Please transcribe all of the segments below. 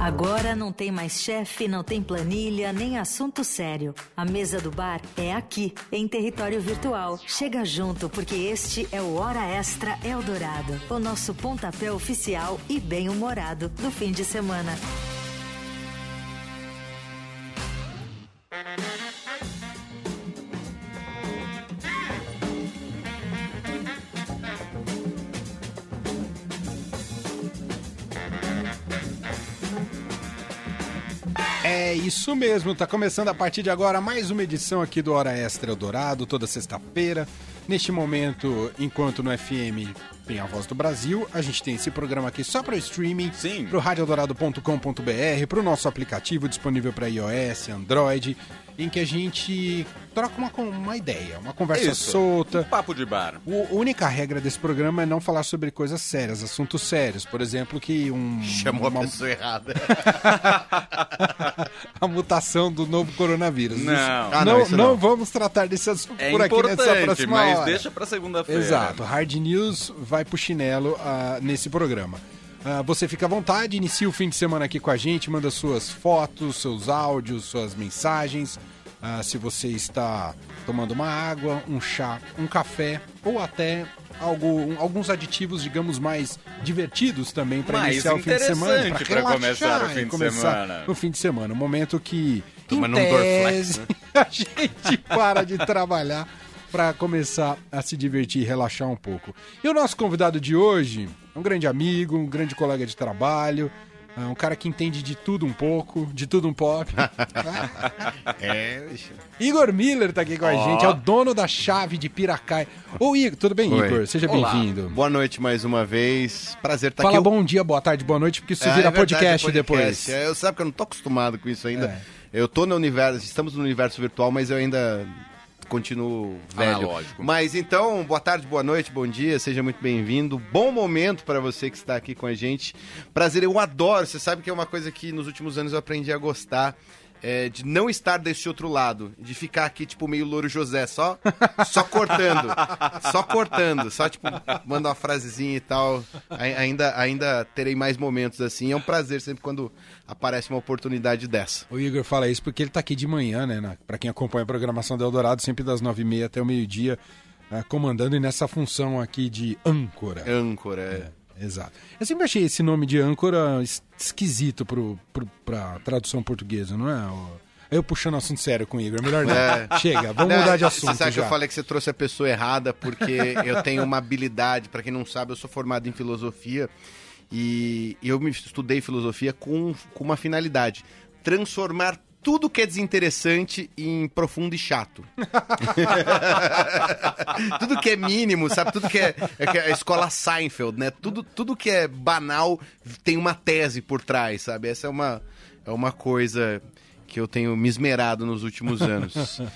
Agora não tem mais chefe, não tem planilha, nem assunto sério. A mesa do bar é aqui, em território virtual. Chega junto, porque este é o Hora Extra Eldorado, o nosso pontapé oficial e bem-humorado do fim de semana. Isso mesmo, tá começando a partir de agora mais uma edição aqui do Hora Extra Eldorado, toda sexta-feira. Neste momento, enquanto no FM tem a Voz do Brasil, a gente tem esse programa aqui só para o streaming, Sim. o radioeldorado.com.br, para o nosso aplicativo disponível para iOS, Android, em que a gente troca uma, uma ideia, uma conversa Isso. solta. Papo de bar. O- A única regra desse programa é não falar sobre coisas sérias, assuntos sérios. Por exemplo, que um. Chamou uma- a pessoa errada. a mutação do novo coronavírus. Não. Ah, não, não, não vamos tratar desse assunto É por aqui nessa próxima mas hora. deixa pra segunda-feira. Exato. Hard News vai pro chinelo ah, nesse programa. Ah, você fica à vontade, inicia o fim de semana aqui com a gente, manda suas fotos, seus áudios, suas mensagens. Ah, se você está tomando uma água, um chá, um café ou até algo, um- alguns aditivos, digamos, mais divertidos também para iniciar o fim de semana. relaxar começar o fim de começar semana. O fim de semana, um momento que Tomando em um tese, a gente para de trabalhar para começar a se divertir e relaxar um pouco. E o nosso convidado de hoje é um grande amigo, um grande colega de trabalho, é um cara que entende de tudo um pouco, de tudo um pouco. É, bicho. Igor Miller tá aqui com a Ó. gente, é o dono da chave de Piracaia. Ô Igor, tudo bem, Oi. Igor? Seja bem-vindo. Boa noite mais uma vez. Prazer estar Fala aqui. bom dia, boa tarde, boa noite, porque isso É, vira é verdade, podcast, é depois. É, eu sabe que eu não tô acostumado com isso ainda. É. Eu tô no universo, estamos no universo virtual, mas eu ainda continuo velho. Analógico. Mas então, boa tarde, boa noite, bom dia, seja muito bem-vindo. Bom momento para você que está aqui com a gente. Prazer, eu adoro. Você sabe que é uma coisa que nos últimos anos eu aprendi a gostar. É, de não estar desse outro lado, de ficar aqui, tipo, meio Louro José, só, só cortando, só cortando, só, tipo, manda uma frasezinha e tal. Ai- Ainda, ainda terei mais momentos assim. É um prazer sempre quando aparece uma oportunidade dessa. O Igor fala isso porque ele tá aqui de manhã, né? na- Pra quem acompanha a programação do Eldorado, sempre das nove e meia até o meio-dia, eh, comandando e nessa função aqui de âncora. Âncora. é. Exato. Eu sempre achei esse nome de âncora es- esquisito pro, pro, pra tradução portuguesa, não é? Eu puxando assunto sério com o Igor, melhor não. É. Chega, vamos Não, mudar de Você assunto sabe que já. eu falei que você trouxe a pessoa errada, porque eu tenho uma habilidade, pra quem não sabe, eu sou formado em filosofia e eu me estudei filosofia com, com uma finalidade: transformar tudo que é desinteressante em profundo e chato. tudo que é mínimo, sabe? Tudo que é, é que é a escola Seinfeld, né? Tudo, tudo que é banal tem uma tese por trás, sabe? Essa é uma, é uma coisa que eu tenho me esmerado nos últimos anos.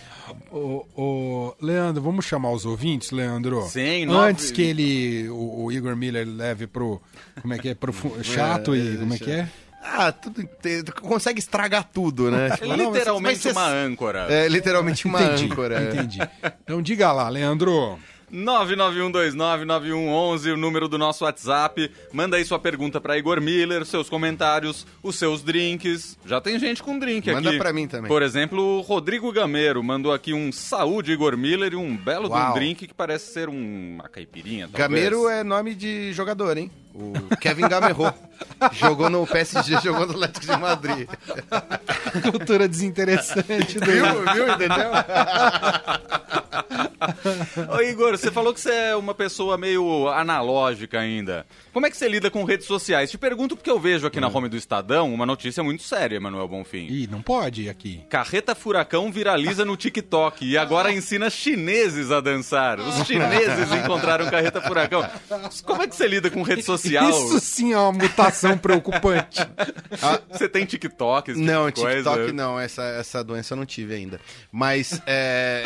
Ô, ô, Leandro, vamos chamar os ouvintes, Leandro? Sim, nove- Antes que ele, o, o Igor Miller leve pro, como é que é, profu- chato e, como é que é? Ah, tudo te- consegue estragar tudo, né? Tipo, não, mas- Literalmente mas uma âncora. É, literalmente uma Entendi, âncora. é. entendi. Então diga lá, Leandro. 991299111, o número do nosso WhatsApp. Manda aí sua pergunta pra Igor Miller, seus comentários, os seus drinks. Já tem gente com drink Manda aqui. pra mim também. Por exemplo, o Rodrigo Gameiro mandou aqui um saúde Igor Miller e um belo de um drink que parece ser um- uma caipirinha. talvez. Gameiro é nome de jogador, hein? O Kevin Gamerro. jogou no PSG, jogou no Atlético de Madrid. Cultura desinteressante do Viu? Viu? Entendeu? Ô Igor, você falou que você é uma pessoa meio analógica ainda. Como é que você lida com redes sociais? Te pergunto porque eu vejo aqui na Hum. home do Estadão uma notícia muito séria, Manuel Bonfim. Ih, não pode aqui. Carreta Furacão viraliza no TikTok e agora ensina chineses a dançar. Os chineses encontraram Carreta Furacão. Como é que você lida com rede social? Isso sim é uma mutação preocupante. Você tem TikTok? esse tipo Não, de coisa? TikTok não, essa, essa doença eu não tive ainda. Mas é.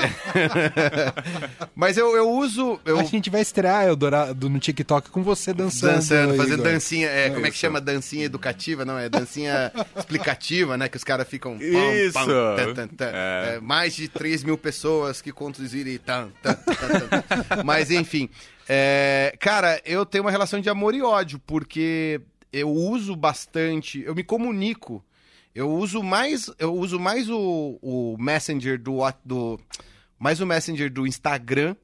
Mas eu, eu uso. Eu A gente vai estrear Eldorado no TikTok com você dançando. dançando, fazer Igor. dancinha. É, como é que Isso. chama? Dancinha educativa? Não, é dancinha explicativa, né? Que os caras ficam. pam, Isso. tan, tan, tan. É. É, mais de 3 mil pessoas que conduzirem. e tan, tan, tan, tan. Mas enfim. É, cara, eu tenho uma relação de amor e ódio, porque eu uso bastante, eu me comunico. Eu uso mais, eu uso mais o, o Messenger do, do mais o Messenger do Instagram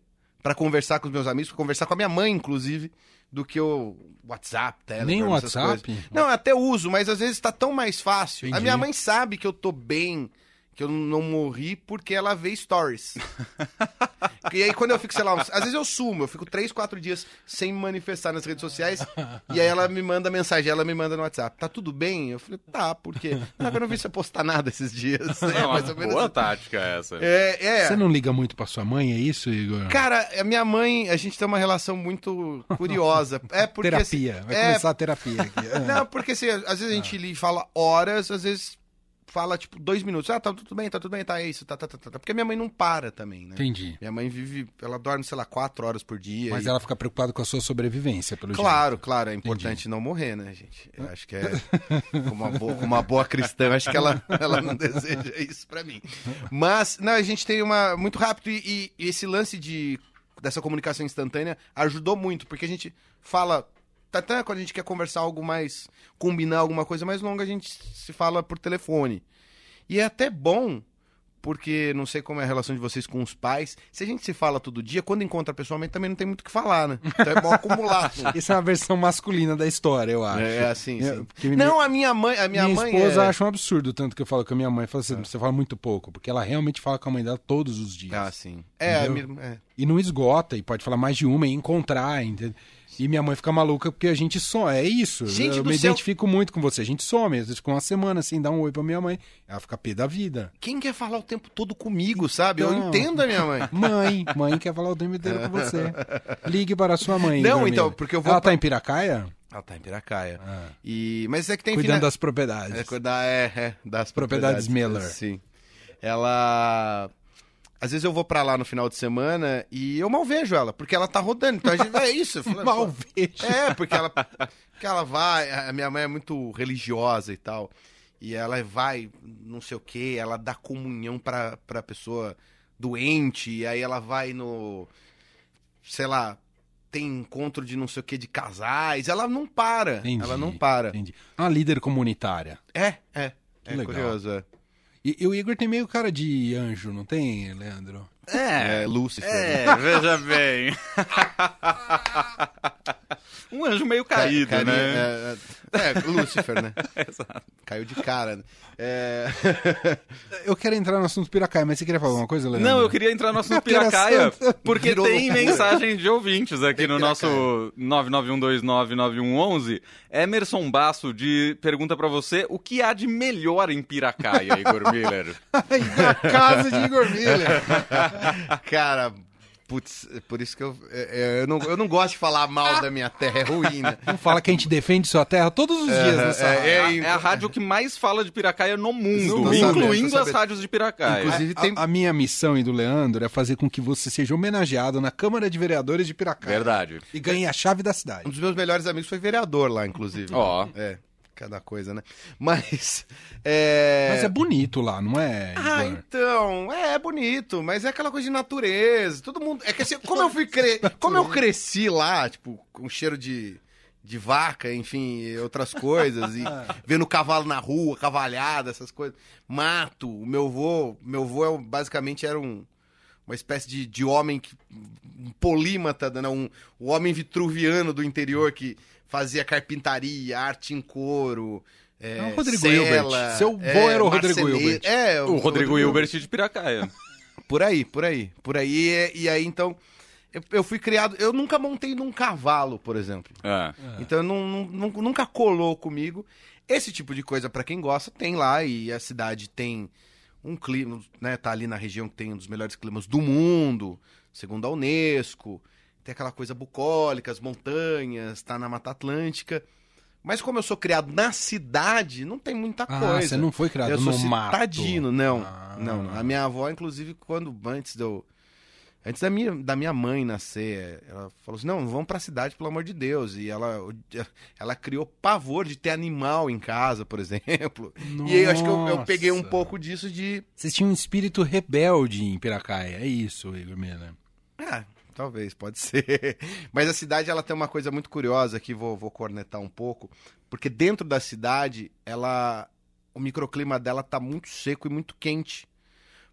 pra conversar com os meus amigos, pra conversar com a minha mãe inclusive, do que o WhatsApp, Telegram, Nem o WhatsApp? coisas. Não, até uso, mas às vezes tá tão mais fácil. A Entendi. minha mãe sabe que eu tô bem, que eu não morri porque ela vê stories. e aí quando eu fico, sei lá, uns- às vezes eu sumo, eu fico três, quatro dias sem me manifestar nas redes sociais, e aí ela me manda mensagem, ela me manda no WhatsApp, tá tudo bem? Eu falei, tá, por quê? Não, eu não vi você postar nada esses dias. É, É uma mais ou menos boa assim. tática essa. É, é. Você não liga muito pra sua mãe, é isso, Igor? Cara, a minha mãe, a gente tem uma relação muito curiosa. É porque. terapia. assim, Vai é, começar a terapia aqui. É. Não, porque assim, às vezes a gente li- fala horas, às vezes fala, tipo, dois minutos. Ah, tá tudo bem, tá tudo bem, tá é isso, tá, tá, tá, tá. tá. Porque minha mãe não para também, né? Entendi. Minha mãe vive, ela dorme, sei lá, quatro horas por dia. Mas e- ela fica preocupada com a sua sobrevivência, pelo Claro, claro, é importante não morrer, né, gente? Eu acho que é. Como uma boa, uma boa cristã, acho que ela, ela não deseja isso pra mim. Mas, não, a gente tem uma. Muito rápido e, e esse lance de dessa comunicação instantânea ajudou muito, porque a gente fala. Até quando a gente quer conversar algo mais. combinar alguma coisa mais longa, a gente se fala por telefone. E é até bom. Porque não sei como é a relação de vocês com os pais. Se a gente se fala todo dia, quando encontra pessoalmente também não tem muito o que falar, né? Então é bom acumular. Essa é uma versão masculina da história, eu acho. É assim, É, sim. porque minha- Não, a minha mãe, a minha, Minha, mãe esposa é... acha um absurdo, tanto que eu falo com a minha mãe. Fala assim, você fala muito pouco, porque ela realmente fala com a mãe dela todos os dias. Ah, sim. É, minha... é. E não esgota, e pode falar mais de uma e encontrar, entendeu? E minha mãe fica maluca porque a gente some. É isso. Gente eu me céu. identifico muito com você. A gente some, às vezes com uma semana assim, dá um oi pra minha mãe. Ela fica pé da vida. Quem quer falar o tempo todo comigo, sabe? Eu Então- entendo a minha mãe. Mãe, mãe quer falar o tempo inteiro com você. Ligue para a sua mãe. Não, então, porque eu vou Ela pra- tá em Piracaia? Ela tá em Piracaia. Ah. E... Mas é que tem... Cuidando fina- das propriedades. É, cuidar, é, é, das Propriedades Miller. Sim. Ela... Às vezes eu vou pra lá no final de semana e eu mal vejo ela, porque ela tá rodando. Então a gente... É isso. falei, Mal vejo. É, porque ela, porque ela vai, a minha mãe é muito religiosa e tal, e ela vai, não sei o que, ela dá comunhão pra, pra pessoa doente, e aí ela vai no, sei lá, tem encontro de não sei o que de casais, ela não para, Entendi, ela não para. Entendi. Uma líder comunitária. É, é, Que é legal. curioso, é. E, e o Igor tem meio cara de anjo, não tem, Leandro? É, Lúcifer. né? É, veja bem. um anjo meio caído, Cai- né? É, é, é, Lúcifer, né? Exato. Caiu de cara, né? É... Eu quero entrar no assunto Piracaia, mas você queria falar alguma coisa, Leandro? Não, eu queria entrar no assunto Piracaia, porque Virou tem mensagem de ouvintes aqui Tem no nosso 991299111. Emerson Basso de pergunta pra você o que há de melhor em Piracaia, Igor Miller? Na casa de Igor Miller. Cara, putz, é por isso que eu, é, é, eu, não, eu não gosto de falar mal da minha terra, é ruim, né? Não fala que a gente defende sua terra todos os dias nessa é, rádio. É, a, e- é a rádio que mais fala de Piracaia no mundo, Tô incluindo tô as rádios de Piracaia. Inclusive- tem- A, a minha missão e do Leandro é fazer com que você seja homenageado na Câmara de Vereadores de Piracaia. Verdade. E ganhe a chave da Um cidade. dos meus melhores amigos foi vereador lá, inclusive. Ó. É, cada coisa, né? Mas. É... Mas é bonito lá, não é, Ah, Igor? então, é, é bonito, mas é aquela coisa de natureza. Todo mundo. É que assim, como eu fui cre... como eu cresci lá, tipo, com cheiro de, de vaca, enfim, outras coisas, e vendo cavalo na rua, cavalhada, essas coisas. Mato, o meu vô, meu vô é basicamente era um uma espécie de, de homem que um polímata, né, um, um homem vitruviano do interior que fazia carpintaria, arte em couro, é, É o Rodrigo cela, Hilbert. Seu vô era o Rodrigo. Hilbert. É, O Rodrigo Hilbert de Piracaia. Por aí, por aí, por aí. E, e aí, então, eu, fui criado... Eu nunca montei num cavalo, por exemplo. É. Então, eu não, não- nunca colou comigo. Esse tipo de coisa, pra quem gosta, tem lá. E a cidade tem um clima, né? Tá ali na região que tem um dos melhores climas do mundo, segundo a Unesco. Tem aquela coisa bucólica, as montanhas, tá na Mata Atlântica. Mas como eu sou criado na cidade, não tem muita Ah, coisa. você não foi criado eu sou no mato. citadino, não. Ah. Não, a minha avó, inclusive, quando antes de eu. Antes da minha, da minha mãe nascer, ela falou assim: não, vamos pra cidade, pelo amor de Deus. E ela, ela criou pavor de ter animal em casa, por exemplo. E aí eu acho que eu, eu peguei um Nossa. pouco disso de. Vocês tinham um espírito rebelde em Piracaia, é isso, Igor Miller. Ah, Talvez, pode ser. Mas a cidade ela tem uma coisa muito curiosa aqui, vou, vou cornetar um pouco, porque dentro da cidade, ela o microclima dela tá muito seco e muito quente.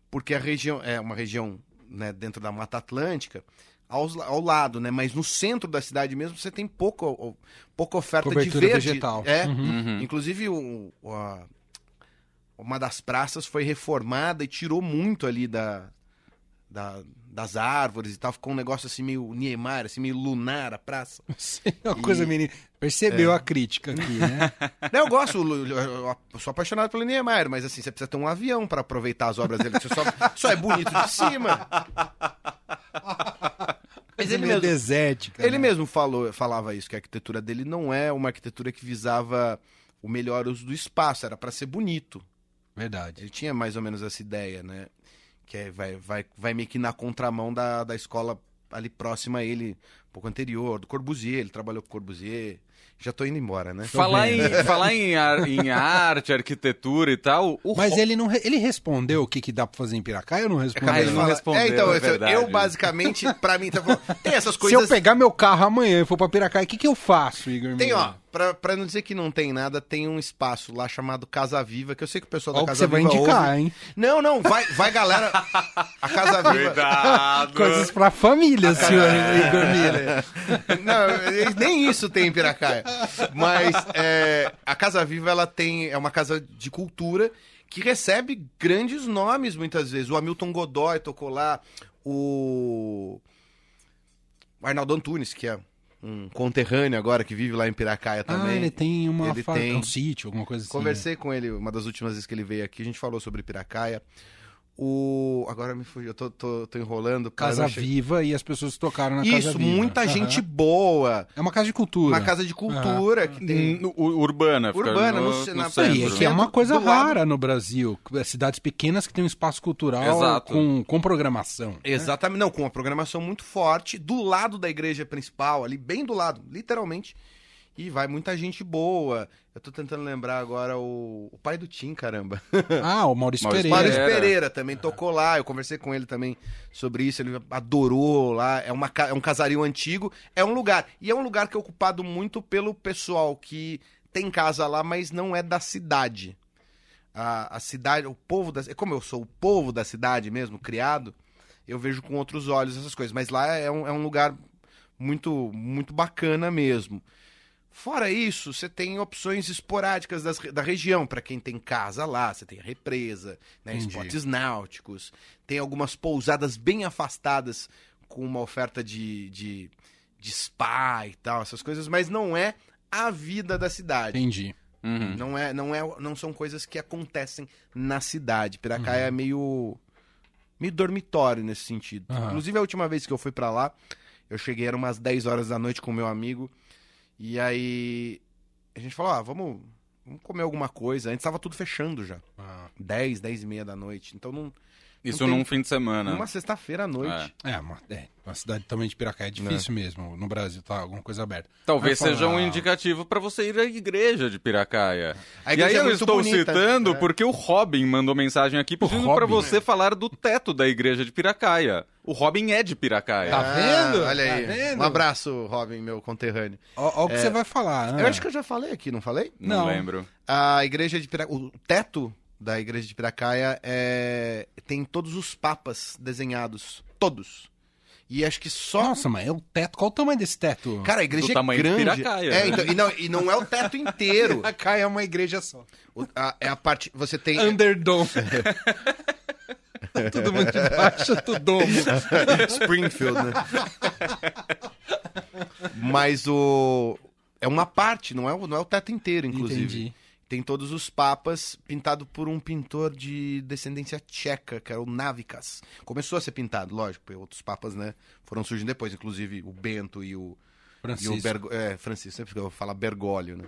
Porque a região é uma região né, dentro da Mata Atlântica, aos, ao lado, né? Mas no centro da cidade mesmo você tem pouco, pouca oferta Cobertura de verde. vegetal. É. Uhum. Inclusive, o, o- a- uma das praças foi reformada e tirou muito ali da, da- das árvores e tal. Ficou um negócio assim meio Niemeyer, assim, meio lunar a praça. Sim, é uma coisa, menino. Percebeu a crítica aqui, né? Não, eu gosto, eu, eu- eu sou apaixonado pelo Niemeyer, mas assim, você precisa ter um avião pra aproveitar as obras dele. Você só, só é bonito de cima. Mas ele mesmo, desértica. ele né? mesmo falou, falava isso, que a arquitetura dele não é uma arquitetura que visava o melhor uso do espaço, era pra ser bonito. Verdade. Ele tinha mais ou menos essa ideia, né? Que é, vai, vai, vai meio que na contramão da, da escola ali próxima a ele, um pouco anterior, do Corbusier. Ele trabalhou com Corbusier. Já tô indo embora, né? Falar, em, falar em, ar- em arte, arquitetura e tal. O Mas Ro- ele não re- ele respondeu o que, que dá pra fazer em Piracaia ou não respondeu? Acabei Ele não respondeu, É, então, é eu- verdade. eu basicamente, pra mim, tá falando, tem essas Se coisas. eu pegar meu carro amanhã e for pra Piracaia, o que, que eu faço, Igor? Tem, ó? Pra, pra não dizer que não tem nada, tem um espaço lá chamado Casa Viva, que eu sei que o pessoal da Olha o que Casa você vai Viva indicar, ouve. hein? Não, não, vai, vai galera. A Casa Viva. Cuidado! Coisas pra família, senhor Igor Miller. Não, nem isso tem em Piracaia. Mas é, a Casa Viva ela tem é uma casa de cultura que recebe grandes nomes muitas vezes. O Hamilton Godoy tocou lá, o, o Arnaldo Antunes, que é um conterrâneo agora que vive lá em Piracaia também. Ah, ele tem uma Ele fa- tem. um sítio, alguma coisa assim. Conversei com ele uma das últimas vezes que ele veio aqui, a gente falou sobre Piracaia. O agora me fugiu, eu tô, tô, tô enrolando. Casa che- Viva e as pessoas tocaram na Casa Isso, Viva. muita Aham. gente boa. É uma casa de cultura. Uma casa de cultura que tem. U- Urbana, Urbana, no, no- no na- centro. E é que é Centro, uma coisa do lado- rara no Brasil. Cidades pequenas que têm um espaço cultural Exato. com, com programação. Exatamente, não, com uma programação muito forte, do lado da igreja principal, ali bem do lado, literalmente. E vai muita gente boa. Eu tô tentando lembrar agora o, o pai do Tim, caramba. Ah, o Maurício, Maurício Pereira. Maurício Pereira. Pereira também tocou lá. Eu conversei com ele também sobre isso. Ele adorou lá. É, uma, é um casario antigo. É um lugar. E é um lugar que é ocupado muito pelo pessoal que tem casa lá, mas não é da cidade. A, a cidade, o povo da. Como eu sou o povo da cidade mesmo, criado, eu vejo com outros olhos essas coisas. Mas lá é um, é um lugar muito, muito bacana mesmo. Fora isso, você tem opções esporádicas das da região, para quem tem casa lá, você tem a represa, né, esportes náuticos, tem algumas pousadas bem afastadas com uma oferta de, de, de spa e tal, essas coisas, mas não é a vida da cidade. Entendi. Uhum. Não, é, não, é, não são coisas que acontecem na cidade. Piracaia é meio, meio dormitório nesse sentido. Aham. Inclusive, a última vez que eu fui pra lá, eu cheguei, era umas 10 horas da noite com o meu amigo. E aí a gente falou, ah, vamos, vamos comer alguma coisa. Antes tava tudo fechando já. Ah, 10, 10 e meia da noite. Então, num, Isso num fim de semana. numa sexta-feira à noite. É, uma, é, uma cidade também de Piracaia é difícil mesmo. No Brasil tá alguma coisa aberta. Talvez Vai seja um indicativo para você ir à igreja de Piracaia. A e igreja aí é eu estou bonita, citando né? porque o Robin mandou mensagem aqui pedindo para você falar do teto da igreja de Piracaia. O Robin é de Piracaia. Tá vendo? olha aí. Tá vendo? Um abraço, Robin, meu conterrâneo. Ó o que você vai falar. né? Eu acho que eu já falei aqui, não falei? Não, Não. lembro. A igreja de Piracaia, o teto da igreja de Piracaia é... tem todos os papas desenhados, todos. E acho que só Nossa, mas é o teto. Qual o tamanho desse teto? Cara, a igreja Do é tamanho de grande. Piracaia, É, então, e, não, e não é o teto inteiro. Piracaia é uma igreja só. O- a- é a parte. Você tem. Underdome. Todo mundo debaixo do domo. Springfield, né? Mas o. É uma parte, não é o, não é o teto inteiro, inclusive. Entendi. Tem todos os papas pintado por um pintor de descendência tcheca, que era o Navikas. Começou a ser pintado, lógico, porque outros papas, né, foram surgindo depois, inclusive o Bento e o, Francisco. E o Bergo... É, Francisco, sempre que eu falar Bergoglio, né?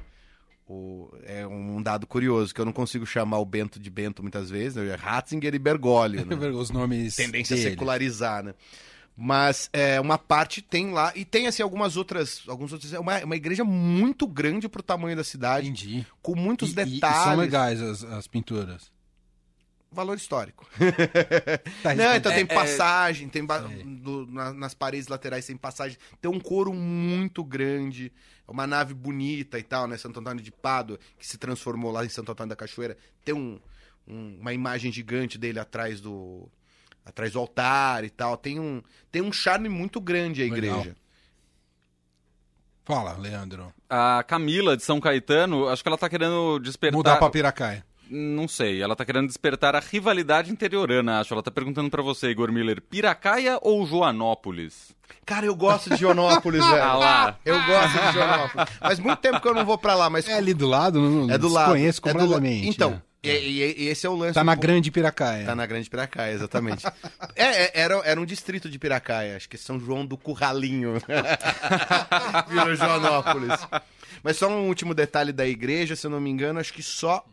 O... É um dado curioso, que eu não consigo chamar o Bento de Bento muitas vezes, né? É Ratzinger e Bergoglio, né? Os nomes Tendência a dele. secularizar, né? Mas é, uma parte tem lá, e tem assim algumas outras, alguns outros, é uma, uma igreja muito grande pro tamanho da cidade, Entendi. com muitos E- detalhes. E são legais as, as pinturas. valor histórico. Tá Não, então É, tem é- passagem, tem ba- do- na- nas paredes laterais tem passagem, tem um coro muito grande, uma nave bonita e tal, né? Santo Antônio de Pádua, que se transformou lá em Santo Antônio da Cachoeira, tem um- um- uma imagem gigante dele atrás do atrás do altar e tal, tem um tem um charme muito grande a Legal. igreja. Fala, Leandro. A Camila de São Caetano, acho que ela tá querendo despertar. Mudar pra Piracaia. Não sei, ela tá querendo despertar a rivalidade interiorana, acho. Ela tá perguntando pra você, Igor Miller, Piracaia ou Joanópolis? Cara, eu gosto de Joanópolis, velho. Ah lá. Eu gosto de Joanópolis. Mas muito tempo que eu não vou pra lá, mas É ali do lado? Não, é do lado. Conheço é do la- completamente. E, e- e esse é o lance. Tá um na pouco- Grande Piracaia. Tá na Grande Piracaia, exatamente. é, é, era, era um distrito de Piracaia, acho que é São João do Curralinho. Virou Joanópolis. Mas só um último detalhe da igreja, se eu não me engano, acho que só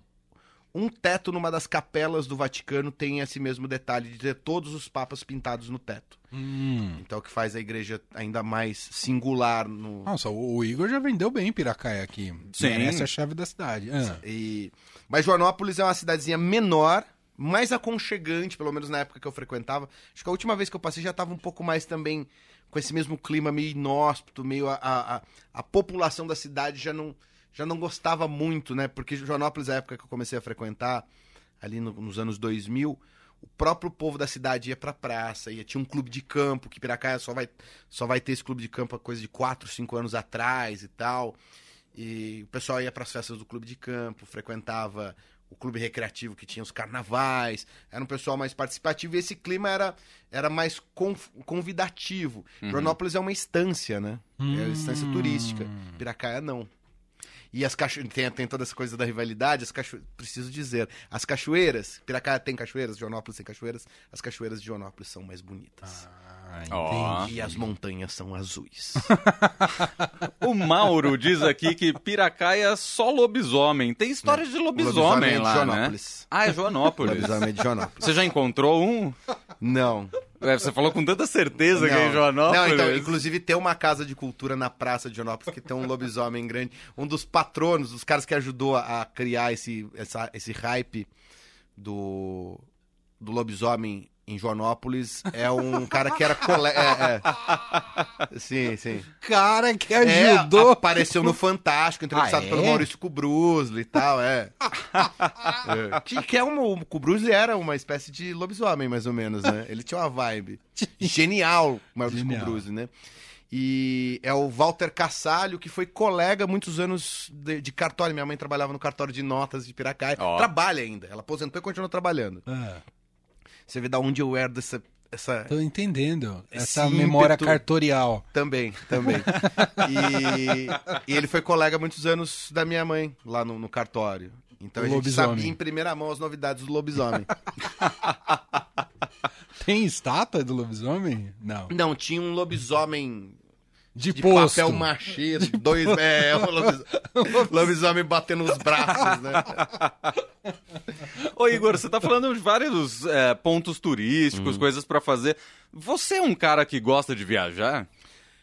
um teto numa das capelas do Vaticano tem esse mesmo detalhe de ter todos os papas pintados no teto. Hum. Então, o que faz a igreja ainda mais singular no, Nossa, o, Igor já vendeu bem Piracaia aqui. Sim. Essa é a chave da cidade. Ah. E... Mas Joanópolis é uma cidadezinha menor, mais aconchegante, pelo menos na época que eu frequentava. Acho que a última vez que eu passei já estava um pouco mais também com esse mesmo clima meio inóspito, meio a, a- a população da cidade já não, já não gostava muito, né? Porque Joanópolis, a época que eu comecei a frequentar, ali no- nos anos 2000, o próprio povo da cidade ia pra praça, ia, tinha um clube de campo, que Piracaia só vai, só vai ter esse clube de campo há coisa de 4, 5 anos atrás e tal. E o pessoal ia para as festas do clube de campo, frequentava o clube recreativo que tinha os carnavais, era um pessoal mais participativo e esse clima era, era mais conv- convidativo. Joanópolis é uma estância, né? É uma estância turística. Piracaia não. E as cachoeiras, tem, tem toda essa coisa da rivalidade, as cacho... preciso dizer, as cachoeiras, Piracaia tem cachoeiras, Joanópolis tem cachoeiras, as cachoeiras de Joanópolis são mais bonitas. Ah, Ó. entendi. E as montanhas são azuis. O Mauro diz aqui que Piracaia é só lobisomem. Tem história de lobisomem, Lobisomem é de lá, né? Joanópolis. Ah, é Joanópolis. Lobisomem de Joanópolis. Você já encontrou um? Não. É, Você falou com tanta certeza que é em Não. Joanópolis. Não, então, inclusive tem uma casa de cultura na praça de Joanópolis que tem um lobisomem grande. Um dos patronos, dos caras que ajudou a, a criar esse, essa- esse hype do, do lobisomem em Joanópolis é um cara que era colega. É, é. Sim, sim. Cara que É, ajudou. apareceu no Fantástico, entrevistado Ah, é? pelo Maurício Kubrusli e tal, é. É. Que, que é um, o Kubrusli era uma espécie de lobisomem, mais ou menos, né? Ele tinha uma vibe. Genial, o Maurício Genial. Né? E é o Walter Cassalho, que foi colega muitos anos de, de cartório. Minha mãe trabalhava no cartório de notas de Piracaia. Ó. Trabalha ainda. Ela aposentou e continua trabalhando. Ah, Você vê da onde eu herdo essa... essa... tô entendendo. Essa memória ímpeto- cartorial. Também, também. E, e ele foi colega há muitos anos da minha mãe, lá no, no cartório. Então O a gente lobisomem. sabia em primeira mão as novidades do lobisomem. Tem estátua do lobisomem? Não. Não, tinha um lobisomem De, de posto. papel machê, dois. É, o lobisomem, lobisomem batendo os braços, né? Ô, Igor, você tá falando de vários é, pontos turísticos, Hum. coisas pra fazer. Você é um cara que gosta de viajar?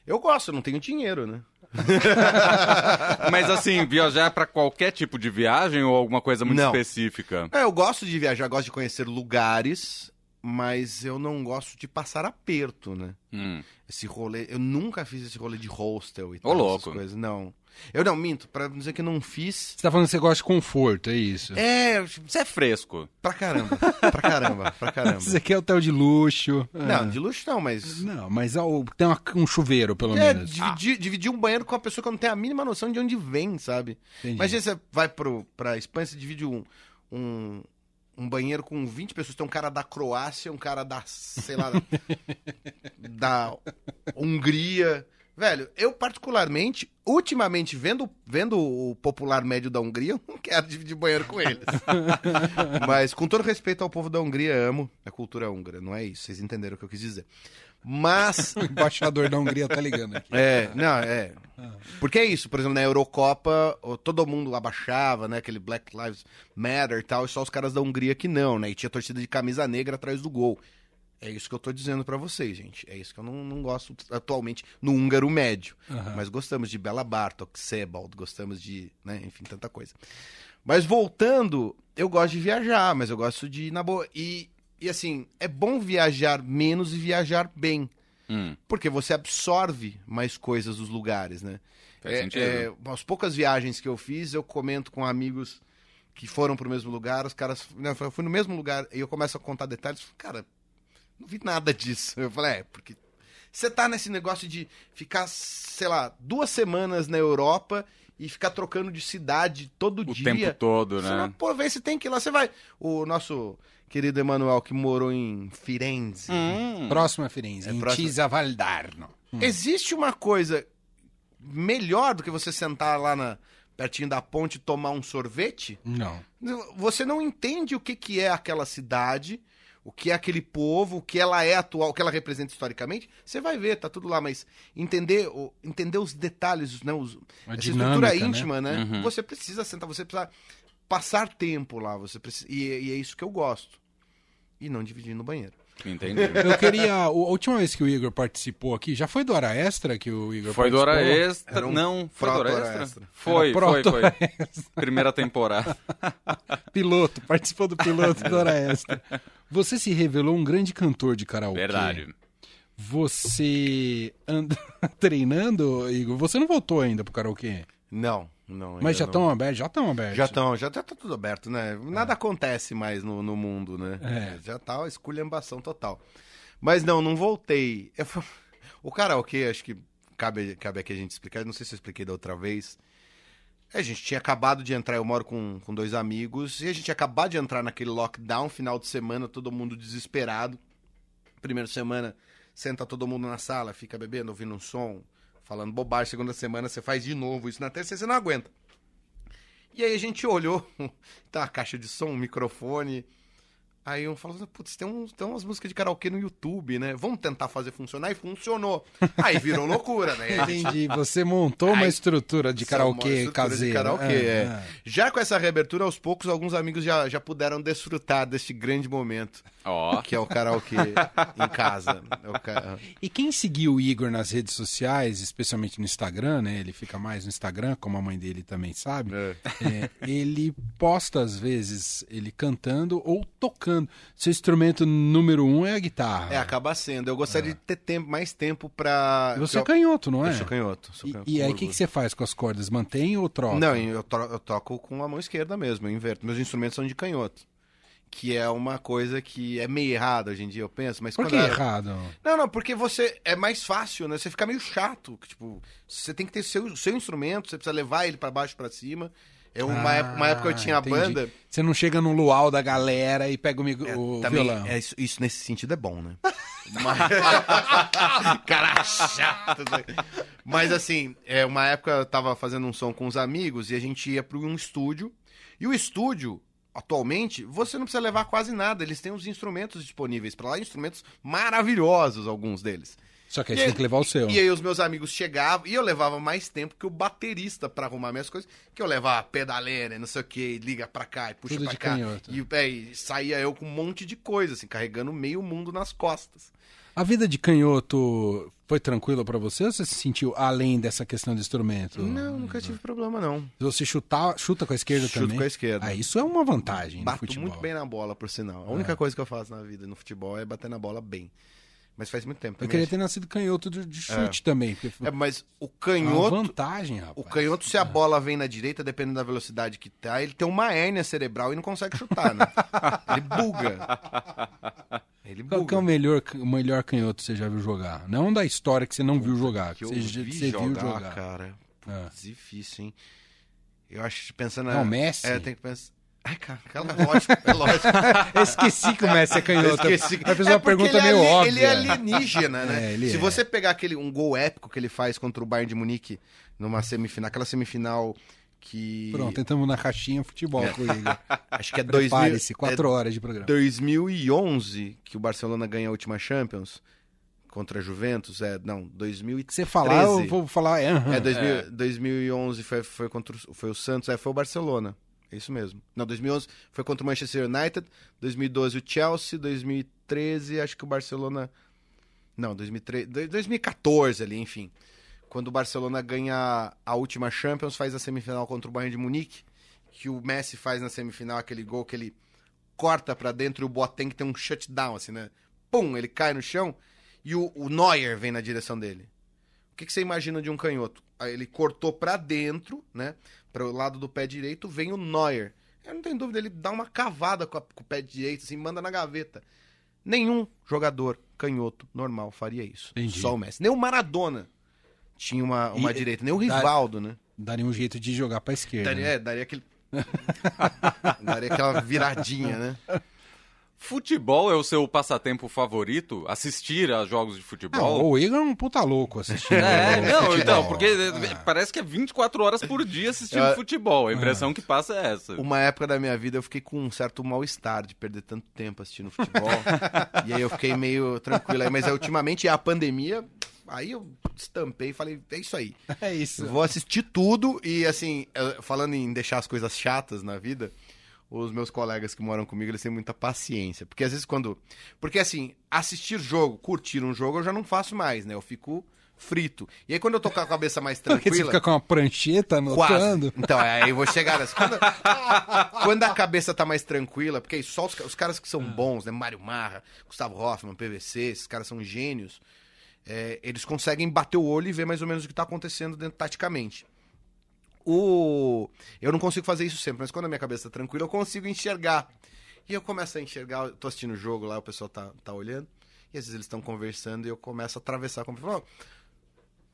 Eu gosto, eu não tenho dinheiro, né? Mas assim, viajar pra qualquer tipo de viagem ou alguma coisa muito Não. específica? É, eu gosto de viajar, gosto de conhecer lugares, mas eu não gosto de passar aperto, né? Hum. Esse rolê, eu nunca fiz esse rolê de hostel e Ô, tal, louco. essas coisas, não. Eu não, minto, pra dizer que não fiz. Você tá falando que você gosta de conforto, é isso? É, Você é fresco. pra caramba, pra caramba, pra caramba. Você quer hotel de luxo. Ah. Não, de luxo não, mas... Não, mas ó, tem uma- um chuveiro, pelo É, menos. dividir, dividir um banheiro com uma pessoa que não tem a mínima noção de onde vem, sabe? Entendi. Imagina você vai pro, pra Espanha, você divide um, um, um banheiro com 20 pessoas. Tem um cara da Croácia, um cara da, sei lá, da Hungria. Velho, eu particularmente, ultimamente, vendo, vendo o popular médio da Hungria, eu não quero dividir banheiro com eles. Mas, com todo respeito ao povo da Hungria, amo a cultura húngara. Não é isso, vocês entenderam o que eu quis dizer. Mas, O embaixador da Hungria tá ligando aqui. é, não, é. Porque é isso, por exemplo, na Eurocopa, todo mundo abaixava, né? Aquele Black Lives Matter e tal, e só os caras da Hungria que não, né? E tinha torcida de camisa negra atrás do gol. É isso que eu tô dizendo pra vocês, gente. É isso que eu não, não gosto atualmente no húngaro médio. Aham. Mas gostamos de Bela Bartok, Sebald, gostamos de, né? Enfim, tanta coisa. Mas voltando, eu gosto de viajar, mas eu gosto de ir na boa. E, e assim, é bom viajar menos e viajar bem. Hum, Porque você absorve mais coisas dos lugares, né? Faz É, sentido. é, as poucas viagens que eu fiz, eu comento com amigos que foram pro mesmo lugar, os caras. Né, eu fui no mesmo lugar, e eu começo a contar detalhes. Cara, não vi nada disso. Eu falei, é, porque você tá nesse negócio de ficar, sei lá, duas semanas na Europa e ficar trocando de cidade todo o dia. tempo todo, Você né? vai, pô, vê se tem que ir lá, você vai. O nosso querido Emanuel, que morou em Firenze. Hum, Próxima Firenze, É em próxima. Tisa Valdarno. Existe uma coisa melhor do que você sentar lá na, pertinho da ponte e tomar um sorvete? Não. Você não entende o que, que é aquela cidade, o que é aquele povo, o que ela é atual, o que ela representa historicamente. Você vai ver, tá tudo lá, mas entender, entender os detalhes, né, os, A essa dinâmica, estrutura né? íntima, né? Uhum. Você precisa sentar, você precisa passar tempo lá, você precisa, e, e é isso que eu gosto. E não dividir no banheiro. entendi. Eu queria. A última vez que o Igor participou aqui, já foi do Hora Extra que o Igor Foi do Hora participou? Extra? Um Não, foi do Hora Extra? Extra. Foi, foi, foi. Primeira temporada. Piloto, participou do piloto do Hora Extra. Você se revelou um grande cantor de karaokê. Verdade. Você anda treinando, Igor? Você não voltou ainda pro karaokê? Não, não. Mas já estão abertos? Já estão abertos. Já estão, já tá tudo aberto, né? Nada acontece mais no, no mundo, né? É. Já tá uma esculhambação total. Mas não, não voltei. Eu o karaokê, acho que cabe, cabe aqui a gente explicar. Não sei se eu expliquei da outra vez. A gente tinha acabado de entrar, eu moro com, com dois amigos, e a gente tinha acabado de entrar naquele lockdown, final de semana, todo mundo desesperado. Primeira semana, senta todo mundo na sala, fica bebendo, ouvindo um som, falando bobagem. Segunda semana, você faz de novo isso. Na terceira, você não aguenta. E aí a gente olhou, tá uma caixa de som, um microfone. Aí um falou, putz, tem, uns, tem umas músicas de karaokê no YouTube, né? Vamos tentar fazer funcionar e funcionou. Aí virou loucura, né? Entendi. Você montou uma Ai, estrutura de é uma karaokê estrutura de caseiro. karaokê, é. Já com essa reabertura, aos poucos, alguns amigos já, já puderam desfrutar deste grande momento, Ó, que é o karaokê em casa. É o ca- E quem seguiu o Igor nas redes sociais, especialmente no Instagram, né? Ele fica mais no Instagram, como a mãe dele também sabe. É. É, ele posta, às vezes, ele cantando ou tocando. Seu instrumento número um é a guitarra. É, acaba sendo. Eu gostaria de ter tempo, mais tempo pra... E Você é canhoto, não é? eu sou canhoto. sou E, canhoto, e aí, o que, que você faz com as cordas? Mantém ou troca? Não, eu, to- eu toco com a mão esquerda mesmo, eu inverto. Meus instrumentos são de canhoto. Que é uma coisa que é meio errada hoje em dia, eu penso. Mas Por que era- errado? Não, não, porque você é mais fácil, né? Você fica meio chato. que, Tipo, você tem que ter seu, seu instrumento, você precisa levar ele pra baixo pra cima. É uma, Ah, época, uma época eu tinha a entendi. banda. Você não chega no luau da galera e pega o, micro- o Também, violão. é, isso, isso nesse sentido é bom, né? Mas... Cara chato. Mas assim, é, uma época eu tava fazendo um som com os amigos e a gente ia para um estúdio. E o estúdio, atualmente, você não precisa levar quase nada. Eles têm os instrumentos disponíveis para lá, instrumentos maravilhosos, alguns deles. Só que aí E você tem que levar o seu. E aí os meus amigos chegavam e eu levava mais tempo que o baterista pra arrumar minhas coisas, que eu levava pedaleira e não sei o que, liga pra cá e puxa Tudo pra cá. canhoto. E, é, e saía eu com um monte de coisa, assim, carregando meio mundo nas costas. A vida de canhoto foi tranquila pra você ou você se sentiu além dessa questão de instrumento? Não, nunca tive problema, não. Você chutar, chuta com a esquerda Chuto também? com a esquerda. Ah, isso é uma vantagem no Bato futebol. muito bem na bola, por sinal. A única coisa que eu faço na vida no futebol é bater na bola bem. Mas faz muito tempo Eu também. queria ter nascido canhoto de, de chute também. Porque É, mas o é canhoto, vantagem, rapaz. o canhoto, se a bola vem na direita, dependendo da velocidade que tá, ele tem uma hérnia cerebral e não consegue chutar, né? ele buga. Ele Qual que é o buga. melhor, o melhor canhoto que você já viu jogar? Não da história que você não viu jogar, que, que eu você, vi você jogar, viu jogar. cara. É. Putz, Difícil, hein? Eu acho que pensando Não, Messi? É, tem que pensar. Ai, cara, é lógico, é lógico. Eu esqueci que o Messi é canhoto. Esqueci. Eu fiz uma É porque pergunta ele é meio ali- óbvia. Ele é alienígena, né? É, ele Se é. você pegar aquele um gol épico que ele faz contra o Bayern de Munique numa semifinal, aquela semifinal que Pronto, entramos na caixinha futebol com Igor. acho que é 2000, Prepare-se, é quatro horas de programa. 2011 que o Barcelona ganha a última Champions contra a Juventus, é, não, 2013. Se você falar, eu vou falar. É. É, 2000, 2011 foi, foi contra o, foi o Santos, é, foi o Barcelona. É isso mesmo. Não, 2011 foi contra o Manchester United, 2012 o Chelsea, 2013 acho que o Barcelona... Não, 2013, dois- 2014 ali, enfim. Quando o Barcelona ganha a última Champions, faz a semifinal contra o Bayern de Munique, que o Messi faz na semifinal, aquele gol que ele corta pra dentro e o Boateng tem um shutdown, assim, né? Pum, ele cai no chão e o, o Neuer vem na direção dele. O que, que você imagina de um canhoto? Aí ele cortou pra dentro, né? Para o lado do pé direito, vem o Neuer. Eu não tenho dúvida, ele dá uma cavada com, a- com o pé direito, assim, manda na gaveta. Nenhum jogador canhoto normal faria isso. Entendi. Só o Messi. Nem o Maradona tinha uma, uma E- direita. Nem o Rivaldo, né? Daria um jeito de jogar pra esquerda. Daria, né? é, daria aquele. daria aquela viradinha, né? Futebol é o seu passatempo favorito? Assistir a jogos de Não, futebol? o Igor é um puta louco assistindo. É, não, futebol. então, porque Ah. parece que é 24 horas por dia assistindo É. futebol. A impressão que passa é essa. Uma época da minha vida eu fiquei com um certo mal-estar de perder tanto tempo assistindo futebol. e aí eu fiquei meio tranquilo. aí, Mas aí, ultimamente, a pandemia, aí eu estampei e falei, é isso aí. É isso. Eu vou assistir tudo e, assim, eh, falando em deixar as coisas chatas na vida, os meus colegas que moram comigo, eles têm muita paciência. Porque às vezes quando... Porque, assim, assistir jogo, curtir um jogo, eu já não faço mais, né? Eu fico frito. E aí quando eu tô com a cabeça mais Porque você tranquila... fica com uma prancheta Quase. anotando. Então, aí eu vou chegar nessa. Quando, quando a cabeça tá mais tranquila, porque aí só os, os caras que são bons, né? Mário Marra, Gustavo Hoffman, PVC, esses caras são gênios. é, eles conseguem bater o olho e ver mais ou menos o que tá acontecendo dentro taticamente. O... Eu não consigo fazer isso sempre, mas quando a minha cabeça tá tranquila, eu consigo enxergar. E eu começo a enxergar, eu tô assistindo o jogo lá, o pessoal tá, tá olhando, e às vezes eles estão conversando e eu começo a atravessar "Ó,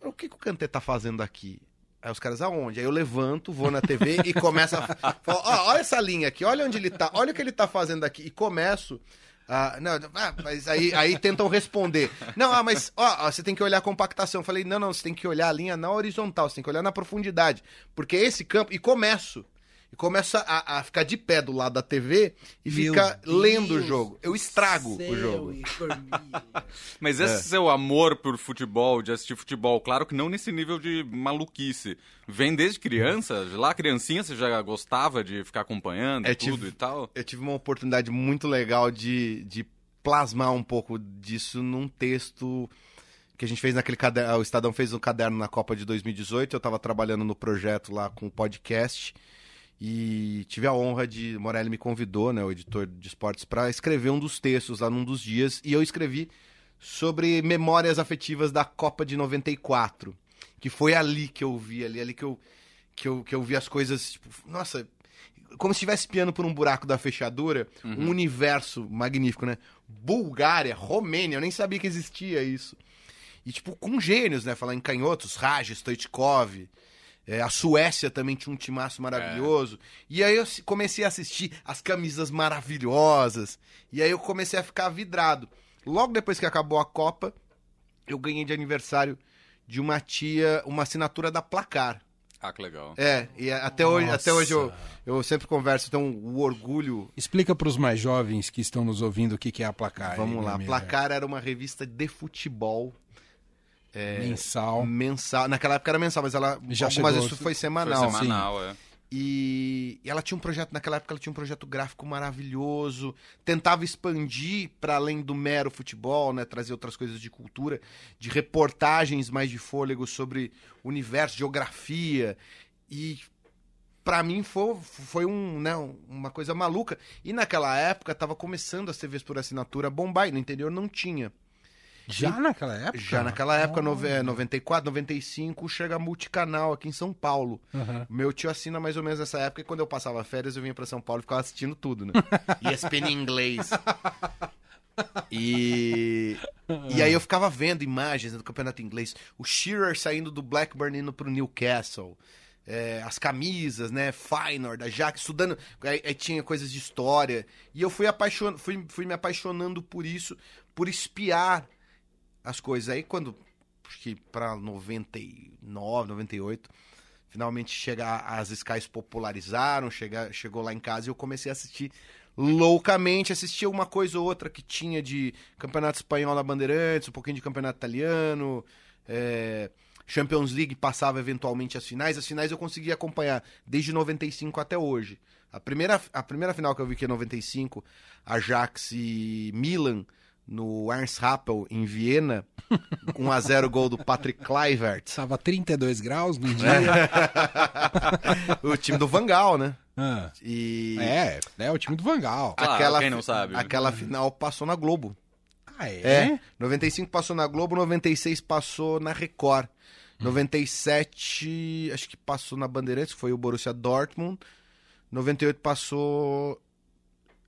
o que, que o Kanté tá fazendo aqui? Aí os caras, aonde? Aí eu levanto, vou na TV e começo a falar, "Ó, olha essa linha aqui, olha onde ele tá, olha o que ele tá fazendo aqui. E começo a. não, ah, mas aí, aí tentam responder. Não, ah, mas ó, você tem que olhar a compactação. Eu falei, não, não, você tem que olhar a linha na horizontal, você tem que olhar na profundidade. Porque esse campo. E começo. E começo a, a ficar de pé do lado da TV e Meu ficar Deus lendo o jogo. Eu estrago o jogo. Mas É. esse seu amor por futebol, de assistir futebol, claro que não nesse nível de maluquice. Vem desde criança? Lá, criancinha, você já gostava de ficar acompanhando É, tudo tive- e tal? eu tive uma oportunidade muito legal de, de plasmar um pouco disso num texto que a gente fez naquele caderno. O Estadão fez um caderno na Copa de 2018. Eu estava trabalhando no projeto lá com o podcast. E tive a honra de. Morelli me convidou, né, o editor de esportes, para escrever um dos textos lá num dos dias. E eu escrevi sobre memórias afetivas da Copa de 94. Que foi ali que eu vi, ali, ali que eu, que eu, que eu vi as coisas. Tipo, nossa, como se estivesse piando por um buraco da fechadura, um universo magnífico, né? Bulgária, Romênia, eu nem sabia que existia isso. E, tipo, com gênios, né? Falar em canhotos, Raj, Stoichkov. É, a Suécia também tinha um timaço maravilhoso. E aí eu se- comecei a assistir as camisas maravilhosas. E aí eu comecei a ficar vidrado. Logo depois que acabou a Copa, eu ganhei de aniversário de uma tia uma assinatura da Placar. Ah, que legal. É, e até hoje, Nossa. até hoje eu, eu sempre converso, então o orgulho. Explica pros mais jovens que estão nos ouvindo o que que é a Placar. Vamos Igor lá, Miller. Placar era uma revista de futebol Mensal. mensal. Naquela época era mensal, mas ela Já chegou- vezes foi Foi semanal. semanal, é. E, e ela tinha um projeto, naquela época ela tinha um projeto gráfico maravilhoso, tentava expandir para além do mero futebol, né, trazer outras coisas de cultura, de reportagens mais de fôlego sobre universo, geografia e para mim foi, foi um, né, uma coisa maluca. E naquela época tava começando as TVs por assinatura a bombar, e no interior não tinha. Já naquela época? Já naquela época, nove- é, 94, 95, chega multicanal aqui em São Paulo. Aham. Meu tio assina mais ou menos nessa época e quando eu passava férias eu vinha pra São Paulo e ficava assistindo tudo, né? ESPN em inglês. E... e aí eu ficava vendo imagens do campeonato inglês. O Shearer saindo do Blackburn indo pro Newcastle. É, as camisas, né? Feyenoord, Ajax, estudando. Aí, aí tinha coisas de história. E eu fui, apaixon... fui, fui me apaixonando por isso, por espiar as coisas. Aí quando, acho que pra 99, 98, finalmente chega, as Skies popularizaram, chega, chegou lá em casa e eu comecei a assistir loucamente, assistia uma coisa ou outra que tinha de campeonato espanhol na Bandeirantes, um pouquinho de campeonato italiano, é, Champions League passava eventualmente as finais, as finais eu conseguia acompanhar desde 95 até hoje. A primeira, a primeira final que eu vi que é 95, Ajax e Milan, no Ernst Happel, em Viena, 1x0 gol do Patrick Kluivert. Tava 32 graus no dia. o time do Vangal, né? Ah, E é, é o time do Vangal. Claro, quem não sabe. Aquela final passou na Globo. Ah, é? É, 95 passou na Globo, 96 passou na Record. 97, acho que passou na Bandeirantes, que foi o Borussia Dortmund. 98 passou.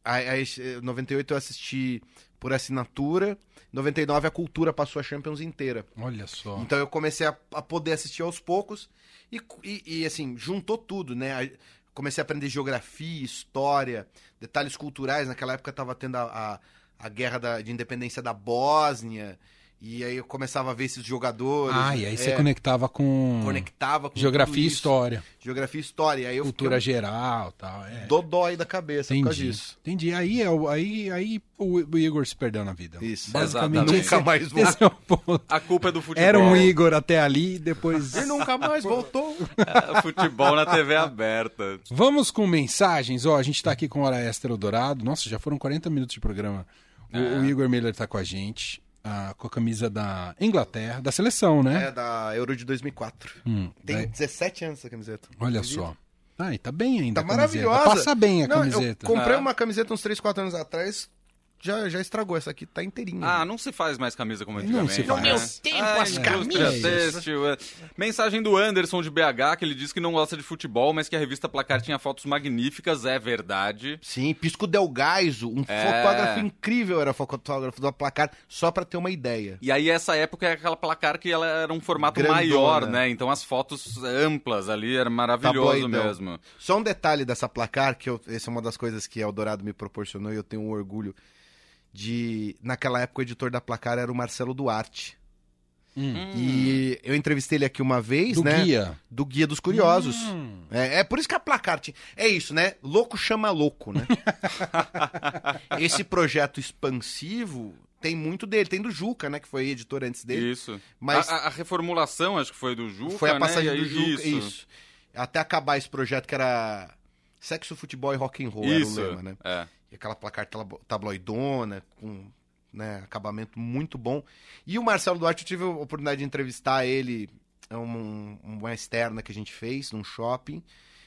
Aí, aí, eh, 98 eu assisti por assinatura. 99 a Cultura passou a Champions inteira. Olha só. Então eu comecei a, a poder assistir aos poucos e, e- e, assim, juntou tudo, né? Aí Comecei a aprender geografia, história, detalhes culturais. Naquela época tava tendo a, a, a guerra da- de independência da Bósnia. E aí eu começava a ver esses jogadores. Ah, e aí você é, conectava com conectava com geografia e história, Geografia e história. Aí eu cultura fiquei geral tal. É. dodói da cabeça por causa Entendi. disso. Entendi. Aí, é o, aí, aí o, Igor se perdeu na vida. Isso. Basicamente, Exatamente. esse- Nunca mais voltou. esse é o ponto. A culpa é do futebol. Era um Igor até ali, depois. E nunca mais voltou. É, futebol na TV aberta. Vamos com mensagens. Ó, a gente tá aqui com Hora Extra Eldorado. Nossa, já foram 40 minutos de programa. O, É. o Igor Miller tá com a gente. Ah, com a camisa da Inglaterra, da seleção, né? É, da Euro de 2004. Hum, Tem daí- 17 anos essa camiseta. olha só. Ah, e tá bem ainda. Tá maravilhosa. Passa bem a Não, camiseta. Eu comprei Ah. uma camiseta uns 3, 4 anos atrás, já, já estragou. Essa aqui tá inteirinha. Ah, não se faz mais camisa como Não antigamente. se faz. né? No meu tempo, Ah, as camisas. têxtil, é. Mensagem do Anderson de BH, que ele diz que não gosta de futebol, mas que a revista Placar tinha fotos magníficas, é verdade. Sim, Pisco Del Gaiso, um É. fotógrafo incrível era fotógrafo do placar, só pra ter uma ideia. E aí essa época é aquela placar que ela era um formato Grandona. maior, né? Então as fotos amplas ali, era maravilhoso Tabloidão. mesmo. Só um detalhe dessa placar, que eu, essa é uma das coisas que Eldorado me proporcionou e eu tenho um orgulho de... Naquela época o editor da placar era o Marcelo Duarte. Hum. E eu entrevistei ele aqui uma vez, Do né? guia. Do Guia dos Curiosos. Hum. É, é por isso que a placar tinha... É isso, né? Louco chama louco, né? Esse projeto expansivo tem muito dele. Tem do Juca, né? Que foi editor antes dele. Isso. Mas- A, a- reformulação, acho que foi do Juca, foi a né? passagem aí- do Juca. Isso. Isso. Até acabar esse projeto que era sexo, futebol e rock and roll, era Isso. o lema, né? É. Aquela placar tablo- tabloidona, com né, acabamento muito bom. E o Marcelo Duarte, eu tive a oportunidade de entrevistar ele, é um, uma externa que a gente fez num shopping.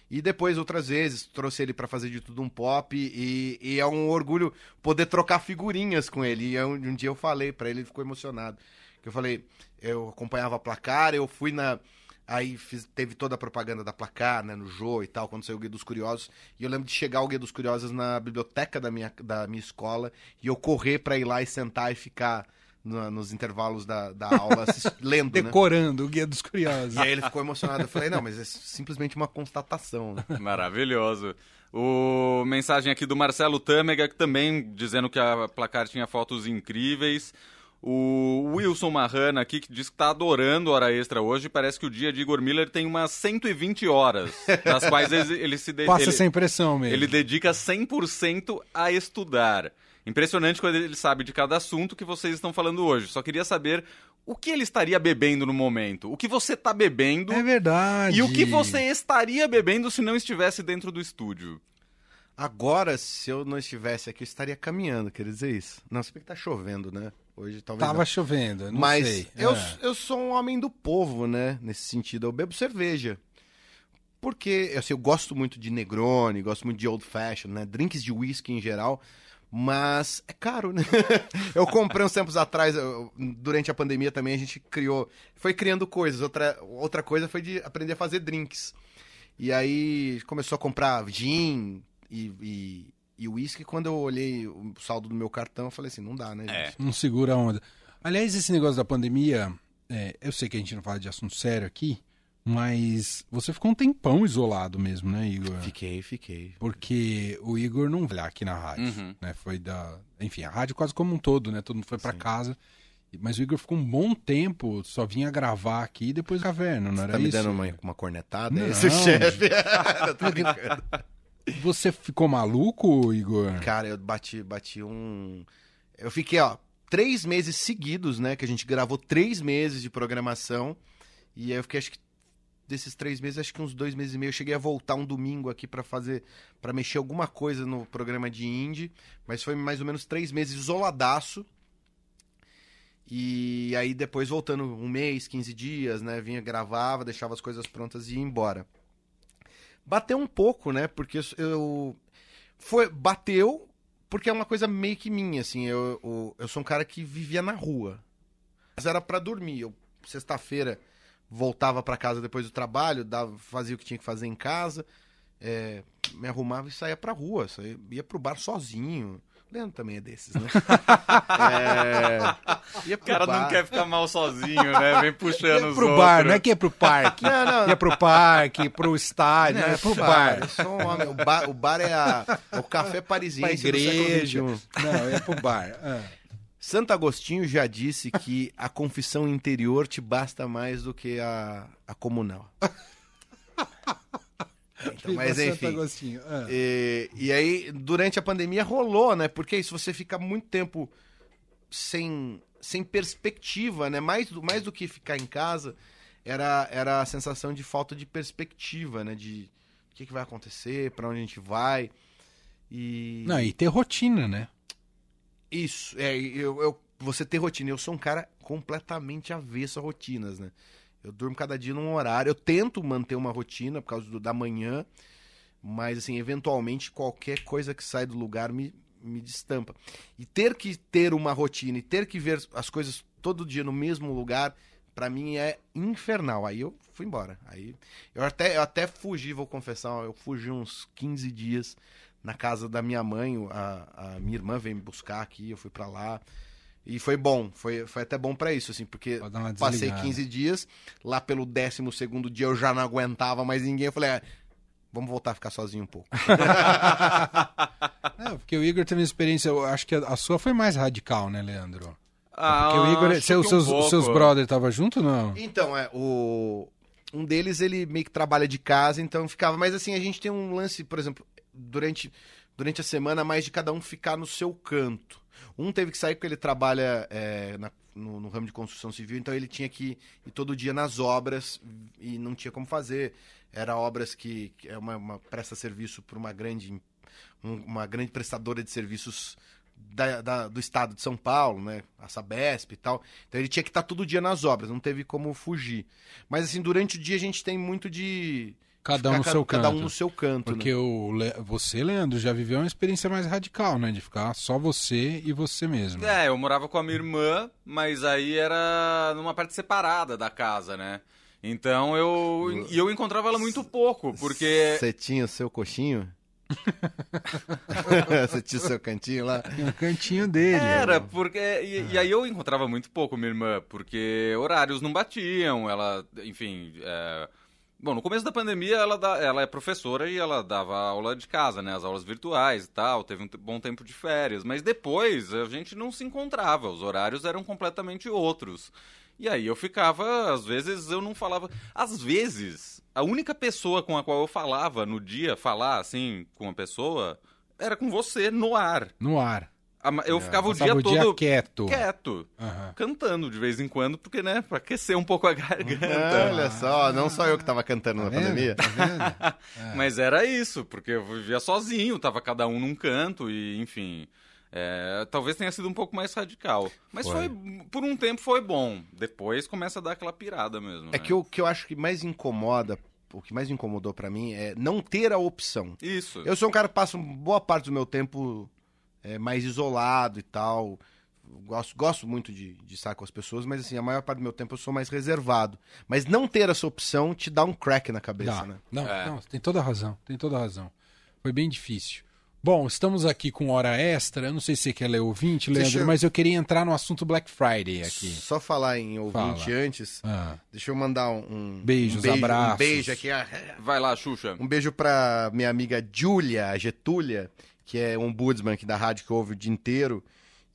E depois, outras vezes, trouxe ele pra fazer de tudo um pop. E, e é um orgulho poder trocar figurinhas com ele. E é um, um dia eu falei pra ele, ele ficou emocionado. Eu falei, eu acompanhava a placar, eu fui na. Aí fiz- teve toda a propaganda da placar, né, no Jô e tal, quando saiu o Guia dos Curiosos. E eu lembro de chegar o Guia dos Curiosos na biblioteca da minha, da minha escola e eu correr pra ir lá e sentar e ficar na- nos intervalos da, da aula lendo, né? Decorando o Guia dos Curiosos. E aí ele ficou emocionado. Eu falei, não, mas é simplesmente uma constatação, né? Maravilhoso. O mensagem aqui do Marcelo Tâmega, que também dizendo que a placar tinha fotos incríveis. O Wilson Marrana aqui, que diz que tá adorando Hora Extra hoje. Parece que o dia de Igor Miller tem umas 120 horas, das quais ele, ele se... de- Passa ele, essa impressão mesmo. ele dedica 100% a estudar. Impressionante quando ele sabe de cada assunto que vocês estão falando hoje. Só queria saber o que ele estaria bebendo no momento. O que você está bebendo É verdade. e o que você estaria bebendo se não estivesse dentro do estúdio. Agora, se eu não estivesse aqui, eu estaria caminhando, quer dizer isso. Não, se bem que tá chovendo, né? Hoje talvez Tava não. chovendo, não Mas sei. eu, É. eu sou um homem do povo, né? Nesse sentido, eu bebo cerveja. Porque assim, eu gosto muito de Negroni, gosto muito de Old Fashion, né? Drinks de whisky em geral. Mas é caro, né? eu comprei uns tempos atrás, eu- durante a pandemia também, a gente criou. Foi criando coisas. Outra, outra coisa foi de aprender a fazer drinks. E aí começou a comprar gin e, e, e whisky. Quando eu olhei o saldo do meu cartão, eu falei assim: não dá, né, gente? É. Não segura a onda. Aliás, esse negócio da pandemia, é, eu sei que a gente não fala de assunto sério aqui, mas você ficou um tempão isolado mesmo, né, Igor? Fiquei, fiquei. Porque o Igor não vai aqui na rádio, Uhum. né? Foi da. Enfim, a rádio quase como um todo, né? Todo mundo foi pra casa. Mas o Igor ficou um bom tempo, só vinha gravar aqui e depois caverna, não era tá me isso? dando uma, uma cornetada? Não, esse o chefe? Você ficou maluco, Igor? Cara, eu bati, bati um. Eu fiquei, ó, três meses seguidos, né? Que a gente gravou três meses de programação. E aí eu fiquei, acho que desses três meses, acho que uns dois meses e meio. Eu cheguei a voltar um domingo aqui pra fazer. para mexer alguma coisa no programa de indie. Mas foi mais ou menos três meses isoladaço. E aí depois voltando um mês, 15 dias, né? Vinha, gravava, deixava as coisas prontas e ia embora. Bateu um pouco, né? Porque eu. Foi, bateu porque é uma coisa meio que minha, assim. Eu, eu, eu sou um cara que vivia na rua. Mas era para dormir. Eu, sexta-feira, voltava para casa depois do trabalho, dava, fazia o que tinha que fazer em casa, é, me arrumava e saía pra rua. Saía, ia pro bar sozinho. Leandro também é desses, né? é... O cara bar. não quer ficar mal sozinho, né? Vem puxando ia os pro outros. bar, não é que ia pro parque. Não, não. Ia pro parque, pro estádio, não, não é pro bar. Sou um homem. O bar, o bar é, a, é o café parisiense pra igreja. Não, é pro bar. Ah. Santo Agostinho já disse que a confissão interior te basta mais do que a, a comunal. Então, mas enfim. Ah. E, e, aí, durante a pandemia rolou, né? Porque se você fica muito tempo sem, sem perspectiva, né? Mais, mais do que ficar em casa, era, era a sensação de falta de perspectiva, né? De o que, que vai acontecer, para onde a gente vai. E... Não, e ter rotina, né? Isso, é, eu, eu, você ter rotina. Eu sou um cara completamente avesso a rotinas, né? Eu durmo cada dia num horário. Eu tento manter uma rotina por causa do, da manhã, mas assim, eventualmente qualquer coisa que sai do lugar me, me destampa. E ter que ter uma rotina e ter que ver as coisas todo dia no mesmo lugar, para mim é infernal. Aí eu fui embora. Aí eu até, eu até fugi, vou confessar, eu fugi uns 15 dias na casa da minha mãe, a, a minha irmã veio me buscar aqui, eu fui para lá. E foi bom, foi, foi até bom para isso, assim, porque passei 15 dias, lá pelo 12 segundo dia eu já não aguentava mais ninguém, eu falei, ah, vamos voltar a ficar sozinho um pouco. é, porque o Igor teve uma experiência, eu acho que a, a sua foi mais radical, né, Leandro? Ah, porque o Igor, seu, um seus, pouco. seus brothers estavam junto não? Então, é, o... Um deles, ele meio que trabalha de casa, então ficava... Mas assim, a gente tem um lance, por exemplo, durante, durante a semana, mais de cada um ficar no seu canto. Um teve que sair porque ele trabalha é, na, no, no, ramo de construção civil, então ele tinha que ir todo dia nas obras e não tinha como fazer. Era obras que, que é uma, uma presta serviço para uma grande, uma grande prestadora de serviços da, da, do estado de São Paulo, né? A Sabesp e tal. Então ele tinha que estar todo dia nas obras, não teve como fugir. Mas assim, durante o dia a gente tem muito de Cada um no seu cada canto. um no seu canto. Porque né? o Le... você, Leandro, já viveu uma experiência mais radical, né? De ficar só você e você mesmo. É, eu morava com a minha irmã, mas aí era numa parte separada da casa, né? Então eu. E eu encontrava ela muito pouco, porque. Você tinha o seu coxinho? Você tinha o seu cantinho lá? O cantinho dele. Era, porque. E, e, aí eu encontrava muito pouco minha irmã, porque horários não batiam, ela, enfim. É Bom, no começo da pandemia ela, ela é professora e ela dava aula de casa, né? As aulas virtuais e tal, teve um bom tempo de férias. Mas depois a gente não se encontrava, os horários eram completamente outros. E aí eu ficava, às vezes eu não falava. Às vezes, a única pessoa com a qual eu falava no dia, falar assim com a pessoa, era com você no ar. No ar. Eu é, ficava o dia o todo dia quieto, quieto uhum. cantando de vez em quando, porque, né, pra aquecer um pouco a garganta. Olha só, não só eu que tava cantando tá na vendo? pandemia. Tá é. Mas era isso, porque eu vivia sozinho, tava cada um num canto e, enfim... É, talvez tenha sido um pouco mais radical. Mas foi. foi. por um tempo foi bom. Depois começa a dar aquela pirada mesmo. É né? que o que eu acho que mais incomoda o que mais incomodou para mim é não ter a opção. Isso. Eu sou um cara que passa boa parte do meu tempo é, mais isolado e tal. Gosto, gosto muito de, de estar com as pessoas, mas assim, a maior parte do meu tempo eu sou mais reservado. Mas não ter essa opção te dá um crack na cabeça, dá. né? Não, é. não, tem toda a razão, tem toda a razão. Foi bem difícil. Bom, estamos aqui com hora extra. Eu não sei se você quer ler ouvinte, Leandro, deixa mas eu queria entrar no assunto Black Friday aqui. Só falar em ouvinte Fala. antes. Ah. Deixa eu mandar um, Beijos, um beijo, abraços. Um beijo aqui. Vai lá, Xuxa. Um beijo pra minha amiga Júlia, Getúlia, que é um ombudsman aqui da rádio que ouve o dia inteiro.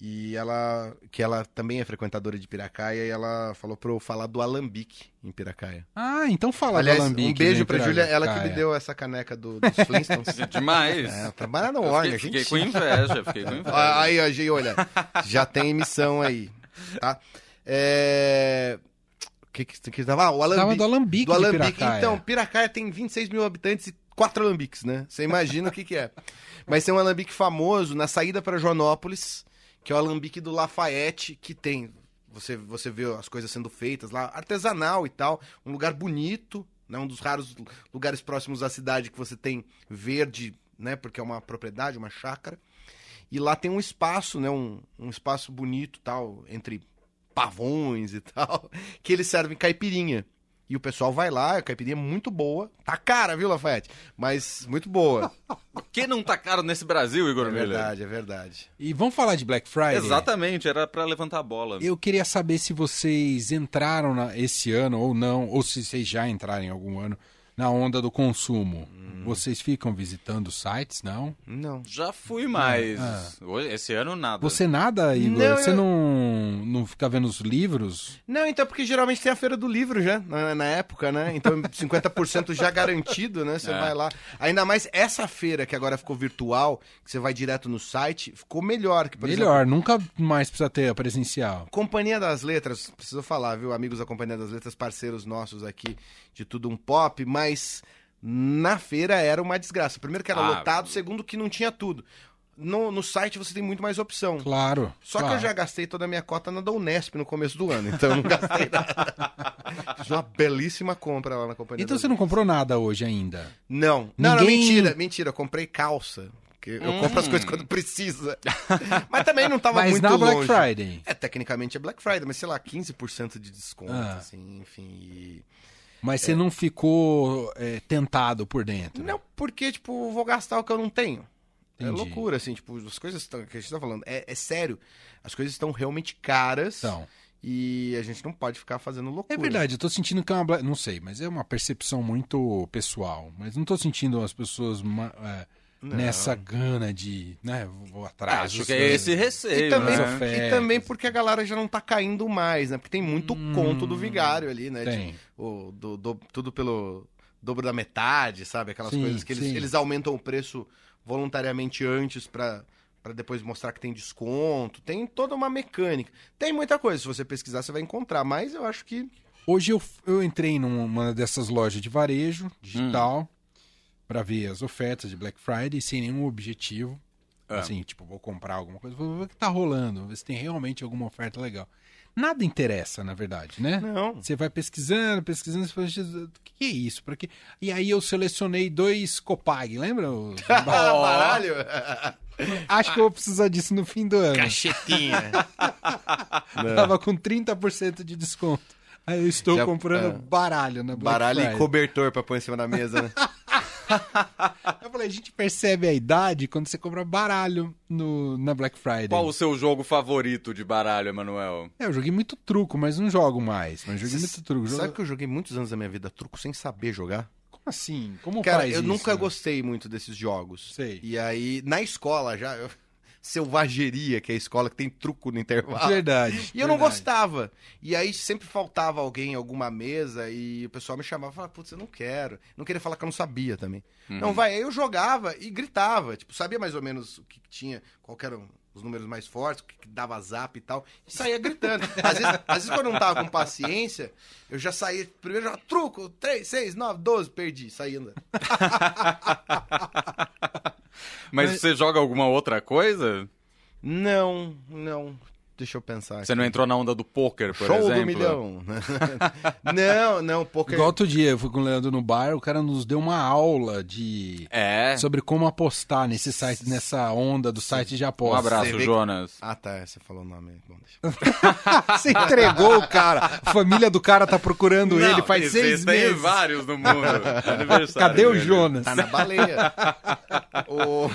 E ela, que ela também é frequentadora de Piracaia, e ela falou pra eu falar do Alambique em Piracaia. Ah, então fala Aliás, do Alambique. Um beijo pra Júlia, ela que me deu essa caneca do, dos Flintstones. Demais. É, trabalha no Warner, fiquei, fiquei com inveja, fiquei com inveja. Aí, ó, olha, já tem missão aí, tá? É... O que que, que tava? Ah, o Alambique. Tava do Alambique do Alambique. Piracaia. Então, Piracaia tem 26 mil habitantes e quatro alambiques, né? Você imagina o que que é. Mas tem um alambique famoso na saída para Joanópolis, que é o alambique do Lafayette, que tem você, você vê as coisas sendo feitas lá, artesanal e tal, um lugar bonito, né? Um dos raros lugares próximos à cidade que você tem verde, né? Porque é uma propriedade, uma chácara. E lá tem um espaço, né? Um, um espaço bonito tal, entre pavões e tal, que eles servem caipirinha. E o pessoal vai lá, a caipirinha é muito boa. Tá cara, viu, Lafayette? Mas muito boa. O que não tá caro nesse Brasil, Igor É Miller? verdade, é verdade. E vamos falar de Black Friday? Exatamente, era pra levantar a bola. Eu queria saber se vocês entraram na- esse ano ou não, ou se vocês já entraram em algum ano na onda do consumo. Vocês ficam visitando sites, não? Não. Já fui mais. Ah. Hoje- Esse ano nada. Você nada, Igor? Não, Você eu- não, não fica vendo os livros? Não, então porque geralmente tem a feira do livro já, na, na época, né? Então 50% já garantido, né? Você É. vai lá. Ainda mais essa feira que agora ficou virtual, que você vai direto no site, ficou melhor que, Melhor, exemplo, nunca mais precisa ter a presencial. Companhia das Letras, preciso falar, viu, amigos da Companhia das Letras, parceiros nossos aqui de tudo um pop, mas na feira era uma desgraça. Primeiro que era Ah. lotado, segundo que não tinha tudo. No, no site você tem muito mais opção. Claro. Só que claro. eu já gastei toda a minha cota na da Unesp no começo do ano, então eu não gastei nada. Fiz uma belíssima compra lá na Companhia Então você não comprou nada hoje ainda? Não. Não, não, Ninguém- mentira, mentira. Eu comprei calça. Porque eu compro as coisas quando precisa. mas também não tava Mas muito na Black longe. Friday. É, tecnicamente é Black Friday, mas sei lá, 15% de desconto, Ah. assim, enfim. e- Mas você não ficou é, tentado por dentro? Não, porque, tipo, vou gastar o que eu não tenho. É Entendi. loucura, assim, tipo, as coisas tão- que a gente tá falando. É, é sério. As coisas estão realmente caras. Então. E a gente não pode ficar fazendo loucura. É verdade, eu tô sentindo que é uma. Não sei, mas é uma percepção muito pessoal. Mas não tô sentindo as pessoas ma- é, nessa gana de. né, vou atrás. Acho dos- que é esse receio, E também, né? E também porque a galera já não tá caindo mais, né? Porque tem muito conto do vigário ali, né? de- Tem. o, do, do- tudo pelo dobro da metade, sabe? Aquelas Sim, coisas que eles, sim. eles aumentam o preço voluntariamente antes pra, pra depois mostrar que tem desconto. Tem toda uma mecânica. Tem muita coisa, se você pesquisar você vai encontrar, mas eu acho que... Hoje eu, eu entrei numa dessas lojas de varejo digital pra ver as ofertas de Black Friday sem nenhum objetivo. É. Assim, tipo, vou comprar alguma coisa, vou ver o que tá rolando, ver se tem realmente alguma oferta legal. Nada interessa, na verdade, né? Não. Você vai pesquisando, pesquisando, você fala, "Jesus, o que é isso? Pra quê? E aí eu selecionei dois Copag, lembra? Ah, baralho! Acho que eu vou precisar disso no fim do ano. Cachetinha. Tava com 30% de desconto. Aí eu estou Já- comprando é. baralho na Black Baralho Friday. e cobertor pra pôr em cima da mesa, né? Eu falei, a gente percebe a idade quando você compra baralho no, na Black Friday. Qual o seu jogo favorito de baralho, Emanuel? É, eu joguei muito truco, mas não jogo mais. Mas joguei muito truco. Sabe Jogo... que eu joguei muitos anos da minha vida truco sem saber jogar? Como assim? Como Cara, faz eu isso? nunca gostei muito desses jogos. Sei. E aí, na escola já, eu... selvageria, que é a escola que tem truco no intervalo. Verdade. E eu não verdade. gostava. E aí sempre faltava alguém em alguma mesa e o pessoal me chamava e falava, putz, eu não quero. Não queria falar que eu não sabia também. Não, vai, aí eu jogava e gritava. Tipo, sabia mais ou menos o que tinha, qual que eram os números mais fortes, o que, que dava zap e tal. E saía gritando. Às vezes, às vezes quando eu não tava com paciência, eu já saía, primeiro já, truco, 3, 6, 9, 12, perdi, saindo. Mas, você joga alguma outra coisa? Não, não. Deixa eu pensar. Você não entrou na onda do poker, por Show exemplo? do milhão. não, não, poker. Igual outro dia, eu fui com o Leandro no bar, o cara nos deu uma aula de... É. Sobre como apostar nesse site, nessa onda do site de Um aposta. abraço, Você vê que- Jonas. Ah, tá, você falou o nome. Bom, deixa... Você entregou o cara. A família do cara tá procurando Não, ele faz seis meses. vários no mundo. Aniversário Cadê o dele. Jonas? Tá na baleia. O-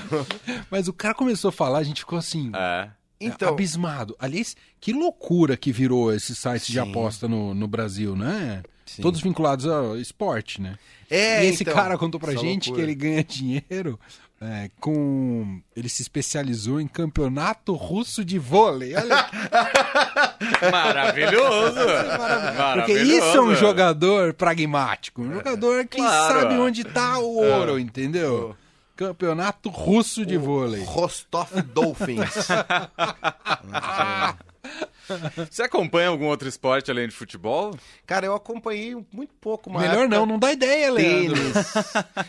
Mas o cara começou a falar, a gente ficou assim, É. Então, abismado. Aliás, que loucura que virou esse site de Sim. aposta no, no Brasil, né? Sim. Todos vinculados ao esporte, né? é, e esse então, cara contou pra gente loucura. que ele ganha dinheiro é, com. Ele se especializou em campeonato russo de vôlei. Olha, Maravilhoso! porque isso é um jogador pragmático. Um jogador que Claro. sabe onde tá o ouro, entendeu? Campeonato russo de vôlei. Rostov Dolphins. Você acompanha algum outro esporte além de futebol? cara, eu acompanhei muito pouco, uma Melhor época, não, não dá ideia, Leandro. Tênis.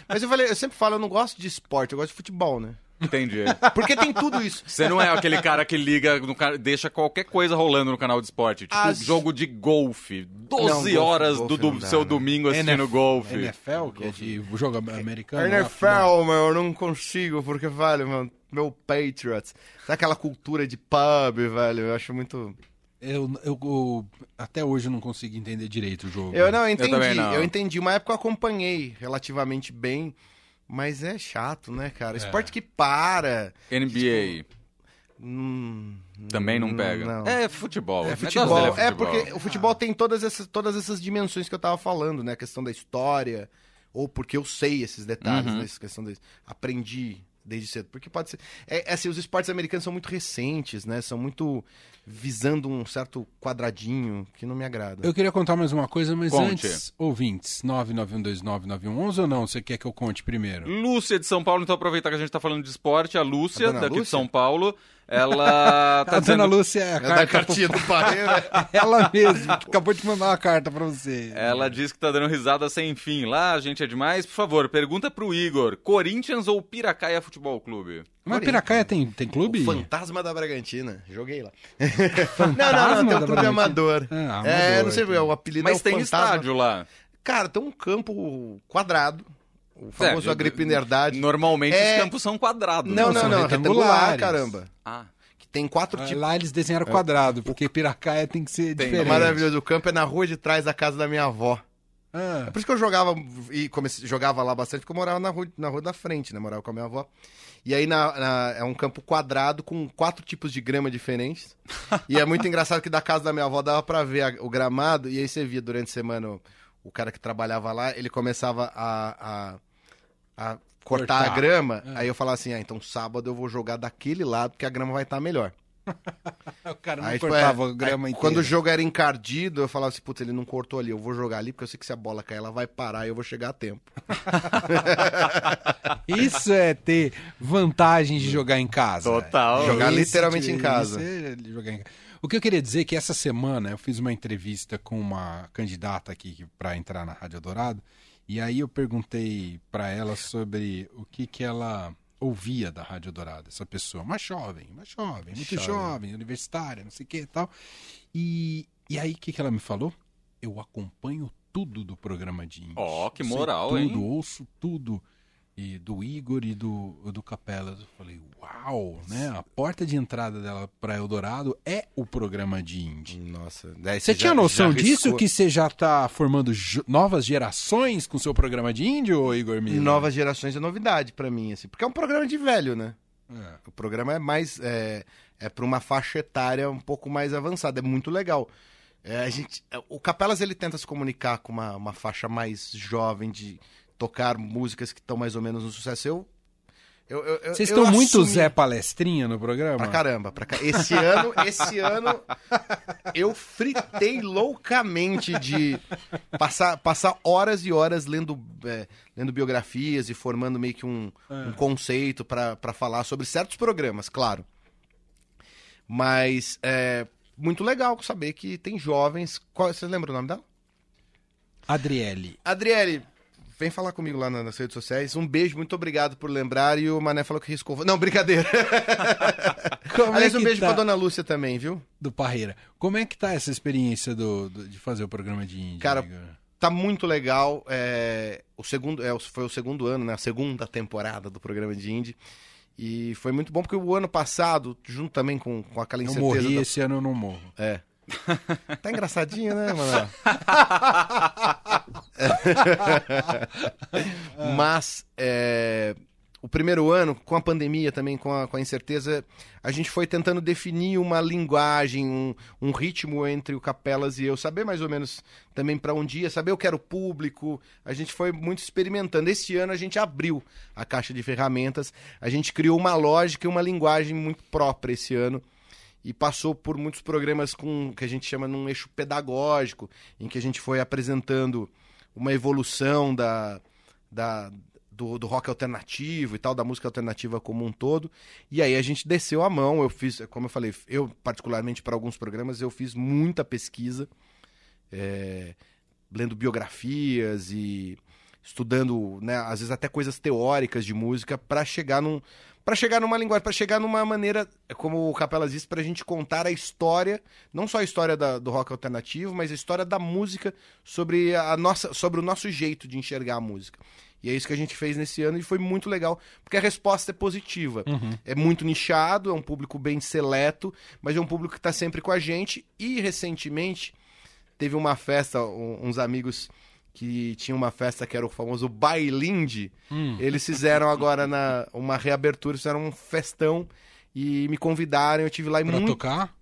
Mas eu falei, eu sempre falo, eu não gosto de esporte, eu gosto de futebol, né? Entendi. Porque tem tudo isso. Você não é aquele cara que liga, no ca- deixa qualquer coisa rolando no canal de esporte. Tipo, As- jogo de golfe. 12 Não, golfe- horas golfe do, do não dá, seu né? domingo assistindo NF golfe. NFL, que é de jogo americano. lá, NFL, meu, eu não consigo, porque, velho, meu, meu Patriots. Sabe aquela cultura de pub, velho? Eu acho muito. Eu, eu, eu- até hoje eu não consigo entender direito o jogo. Eu não, eu entendi. Eu, não. entendi. Uma época eu acompanhei relativamente bem, mas é chato, né, cara? Esporte que para. NBA Hum, também não pega. Não. É futebol. É O negócio futebol. dele É, porque o futebol tem todas essas, todas essas dimensões que eu tava falando, né? A questão da história, ou porque eu sei esses detalhes, Uhum. né? Essa questão da... Aprendi desde cedo. Porque pode ser... É, é assim, os esportes americanos são muito recentes, né? São muito visando um certo quadradinho que não me agrada. Eu queria contar mais uma coisa, mas Conte. antes, ouvintes, 991299111 ou não? Você quer que eu conte primeiro? Lúcia de São Paulo, então aproveitar que a gente tá falando de esporte, a Lúcia, A daqui de Lúcia? São Paulo, ela tá a dizendo... dona Lúcia é a É da carta cartinha do pai, né? Ela mesma, que acabou de mandar uma carta pra você. Ela diz que tá dando risada sem fim. Lá, a gente é demais. Por favor, pergunta pro Igor: Corinthians ou Piracaia Futebol Clube? Mas Piracaia tem, tem clube? O Fantasma da Bragantina. Joguei lá. Fantasma não, não, não, tem um da clube amador. Ah, é, amador, não sei, entendi. o apelido Mas é o tem Fantasma. estádio lá. Cara, tem um campo quadrado, o famoso É, Agripinerdade. Normalmente É- os campos são quadrados. Não, né? não, são não, retangular, retangulares. caramba. Ah, Que tem quatro Ah, tipos. Lá eles desenharam quadrado, porque Piracaia tem que ser Tem. diferente. Maravilhoso. O campo é na rua de trás da casa da minha avó. Ah, É por isso que eu jogava e comecei, jogava lá bastante, porque eu morava na rua, na rua da frente, né? Morava com a minha avó. E aí na- na- é um campo quadrado com quatro tipos de grama diferentes. e é muito engraçado que da casa da minha avó dava pra ver a- o gramado, e aí você via durante a semana o, o cara que trabalhava lá, ele começava a, a, a cortar, Cortar. a grama. Aí eu falava assim: ah, então sábado eu vou jogar daquele lado, porque a grama vai estar melhor. o cara não Aí, tipo, cortava é, a grama aí, inteira. Quando o jogo era encardido, eu falava assim, putz, ele não cortou ali, eu vou jogar ali, porque eu sei que se a bola cair, ela vai parar e eu vou chegar a tempo. Isso é ter vantagem de jogar em casa. Total. Jogar Isso literalmente de- em casa. isso é jogar em O que eu queria dizer é que essa semana eu fiz uma entrevista com uma candidata aqui para entrar na Rádio Dourado e aí eu perguntei para ela sobre o que que ela ouvia da Rádio Dourado, essa pessoa, uma jovem, uma jovem, muito Jovem. jovem, universitária, não sei o que e tal. E, e aí o que que ela me falou? Eu acompanho tudo do programa de índio. Ó, que Sei moral, tudo, hein? ouço tudo. E do Igor e do, do Capelas. Eu falei, uau, né? A porta de entrada dela para Eldorado é o programa de indie. Nossa, Você tinha noção disso? Que você já tá formando novas gerações com seu programa de índio, ô Igor Miller? Novas gerações é novidade pra mim, assim, porque é um programa de velho, né? É. O programa é mais. É, é para uma faixa etária um pouco mais avançada. É muito legal. É, a gente, o Capelas ele tenta se comunicar com uma, uma faixa mais jovem de tocar músicas que estão mais ou menos no sucesso. Eu. eu, eu Vocês estão muito assumi- Zé Palestrinha no programa? Pra caramba. Pra Esse ano, esse ano, eu fritei loucamente de passar, passar horas e horas lendo, é, lendo biografias e formando meio que um, um conceito pra pra falar sobre certos programas, claro. Mas é muito legal saber que tem jovens. Qual, você lembra o nome dela? Adriele. Adriele, vem falar comigo lá na- nas redes sociais. Um beijo, muito obrigado por lembrar. E o Mané falou que riscou. Não, brincadeira. Como Aliás, é um beijo tá? pra dona Lúcia também, viu? Do Parreira. Como é que tá essa experiência do, do- de fazer o programa de índio? Cara? Tá muito legal. É, o segundo, é, foi o segundo ano, né? A segunda temporada do programa de Indie. E foi muito bom porque o ano passado, junto também com, com aquela Eu incerteza. morri, da- esse ano eu não morro. É. Tá engraçadinho, né, mano? Mas é, o primeiro ano, com a pandemia também, com a, com a incerteza, a gente foi tentando definir uma linguagem, um, um ritmo entre o Capelas e eu, saber mais ou menos também para um dia, saber o que era o público. A gente foi muito experimentando. Esse ano a gente abriu a caixa de ferramentas, a gente criou uma lógica e uma linguagem muito própria esse ano e passou por muitos programas com que a gente chama num eixo pedagógico, em que a gente foi apresentando uma evolução da, da do, do rock alternativo e tal, da música alternativa como um todo. E aí a gente desceu a mão, eu fiz, como eu falei, eu particularmente para alguns programas eu fiz muita pesquisa, é, lendo biografias e estudando, né, às vezes até coisas teóricas de música para chegar num para chegar numa linguagem, para chegar numa maneira, como o Capelas disse, pra gente contar a história, não só a história da- do rock alternativo, mas a história da música sobre a nossa, sobre o nosso jeito de enxergar a música. E é isso que a gente fez nesse ano e foi muito legal, porque a resposta é positiva. É muito nichado, é um público bem seleto, mas é um público que está sempre com a gente. E recentemente teve uma festa, um- uns amigos que tinham uma festa que era o famoso Bailinde. Eles fizeram agora na, uma reabertura, fizeram um festão e me convidaram. Eu tive lá e Pra muito. tocar?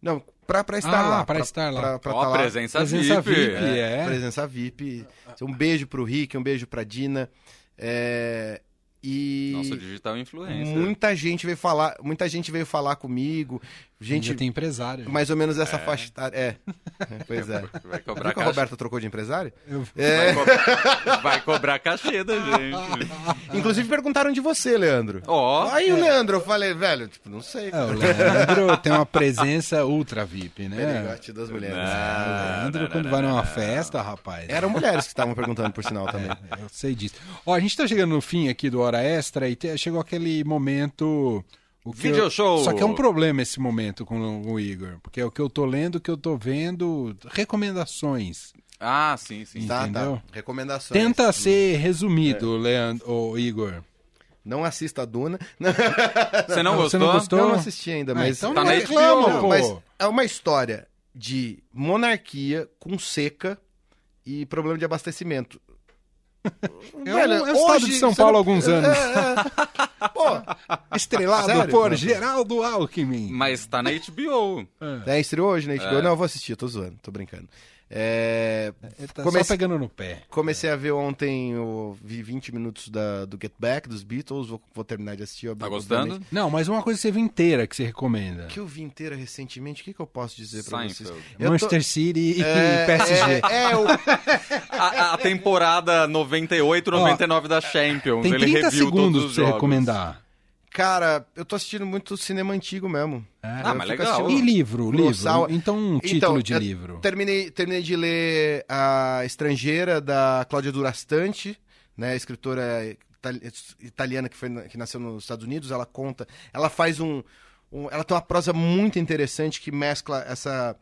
Não, pra, pra estar Ah, lá. pra estar lá. Pra, pra Ó, tá lá. presença, Presença VIP. VIP, É. é. Presença VIP. Um beijo pro Rick, um beijo pra Dina. É, E Nossa, digital influencer. muita gente veio falar, muita gente veio falar comigo. Gente, tem empresário. mais ou menos essa faixa etária. É. É, Pois é. Vai Viu cobrar que a. Roberta trocou de empresário? Eu- É. Vai, cobrar... Vai cobrar cachê da gente. Inclusive perguntaram de você, Leandro. Ó, Aí o Leandro, eu falei, velho, tipo, não sei. É, o Leandro tem uma presença ultra VIP, né? Perigote das mulheres. O Leandro, quando vai numa festa, rapaz. Eram mulheres que estavam perguntando, por sinal, também. Eu sei disso. Ó, a gente tá chegando no fim aqui do Hora Extra e te- chegou aquele momento. O que Video eu- show. Só que é um problema esse momento com o Igor. Porque é o que eu tô lendo, o que eu tô vendo. Recomendações. Ah, sim, sim. Tá, Entendeu? tá. Recomendações. Tenta ser É. resumido, Leandro, ô, Igor. Não assista a Duna. Você não Você gostou? não gostou? Não, não assisti ainda, Ah, mas... então Tá não na reclama, HBO, pô. mas é uma história de monarquia com seca e problema de abastecimento. É o- é o estado de São Paulo há alguns anos. É, é. Pô, Estrelado Sério? por Geraldo Alckmin. Mas tá na HBO. é, estreou hoje, né? HBO? É. Não, eu vou assistir, eu tô zoando, tô brincando. É, tá comece- só pegando no pé. Comecei a ver ontem, eu vi 20 minutos da, do Get Back, dos Beatles, vou, vou terminar de assistir. Tá obviamente. gostando? Não, mas uma coisa que você viu inteira que você recomenda. Que eu vi inteira recentemente, o que, que eu posso dizer pra vocês? Eu tô- Manchester City e É, PSG. É, é, o, A, a temporada 98, 99 da Champions. Tem ele 30 reviu segundos pra você jogos. recomendar. Cara, eu tô assistindo muito cinema antigo mesmo. Ah, Eu mas legal. assistindo- E livro, Colossal. livro. Então, um Então, título de eu livro. Terminei, terminei de ler A Estrangeira, da Cláudia Durastante, né, escritora itali- italiana que, foi, que nasceu nos Estados Unidos. Ela conta, ela faz um, um- Ela tem uma prosa muito interessante que mescla essa,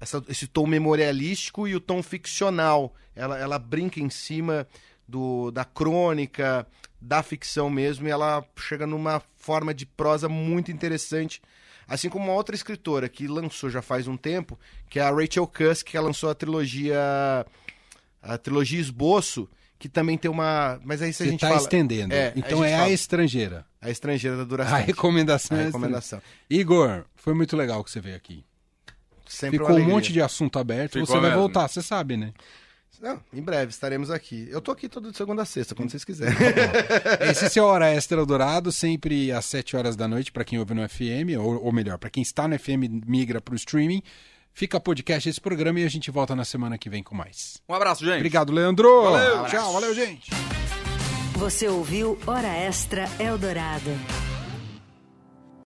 essa- esse tom memorialístico e o tom ficcional. Ela, ela brinca em cima do, da crônica, da ficção mesmo, e ela chega numa forma de prosa muito interessante. Assim como uma outra escritora que lançou já faz um tempo, que é a Rachel Cusk, que ela lançou a trilogia a trilogia Esboço, que também tem uma, mas aí se a Você gente está fala estendendo. É, então a é gente a fala. estrangeira. a estrangeira da A duração. recomendação A é a recomendação. Igor, foi muito legal que você veio aqui. Sempre Ficou um monte de assunto aberto. Ficou você vai mesmo. voltar, você sabe, né? Não, em breve estaremos aqui. Eu tô aqui todo de segunda a sexta, quando vocês quiserem. Esse é o Hora Extra Dourado, sempre às 7 horas da noite, para quem ouve no FM, ou, ou melhor, para quem está no FM migra para o streaming. Fica podcast esse programa e a gente volta na semana que vem com mais. Um abraço, gente. Obrigado, Leandro. Valeu. Tchau, valeu, gente. Você ouviu Hora Extra Eldorado.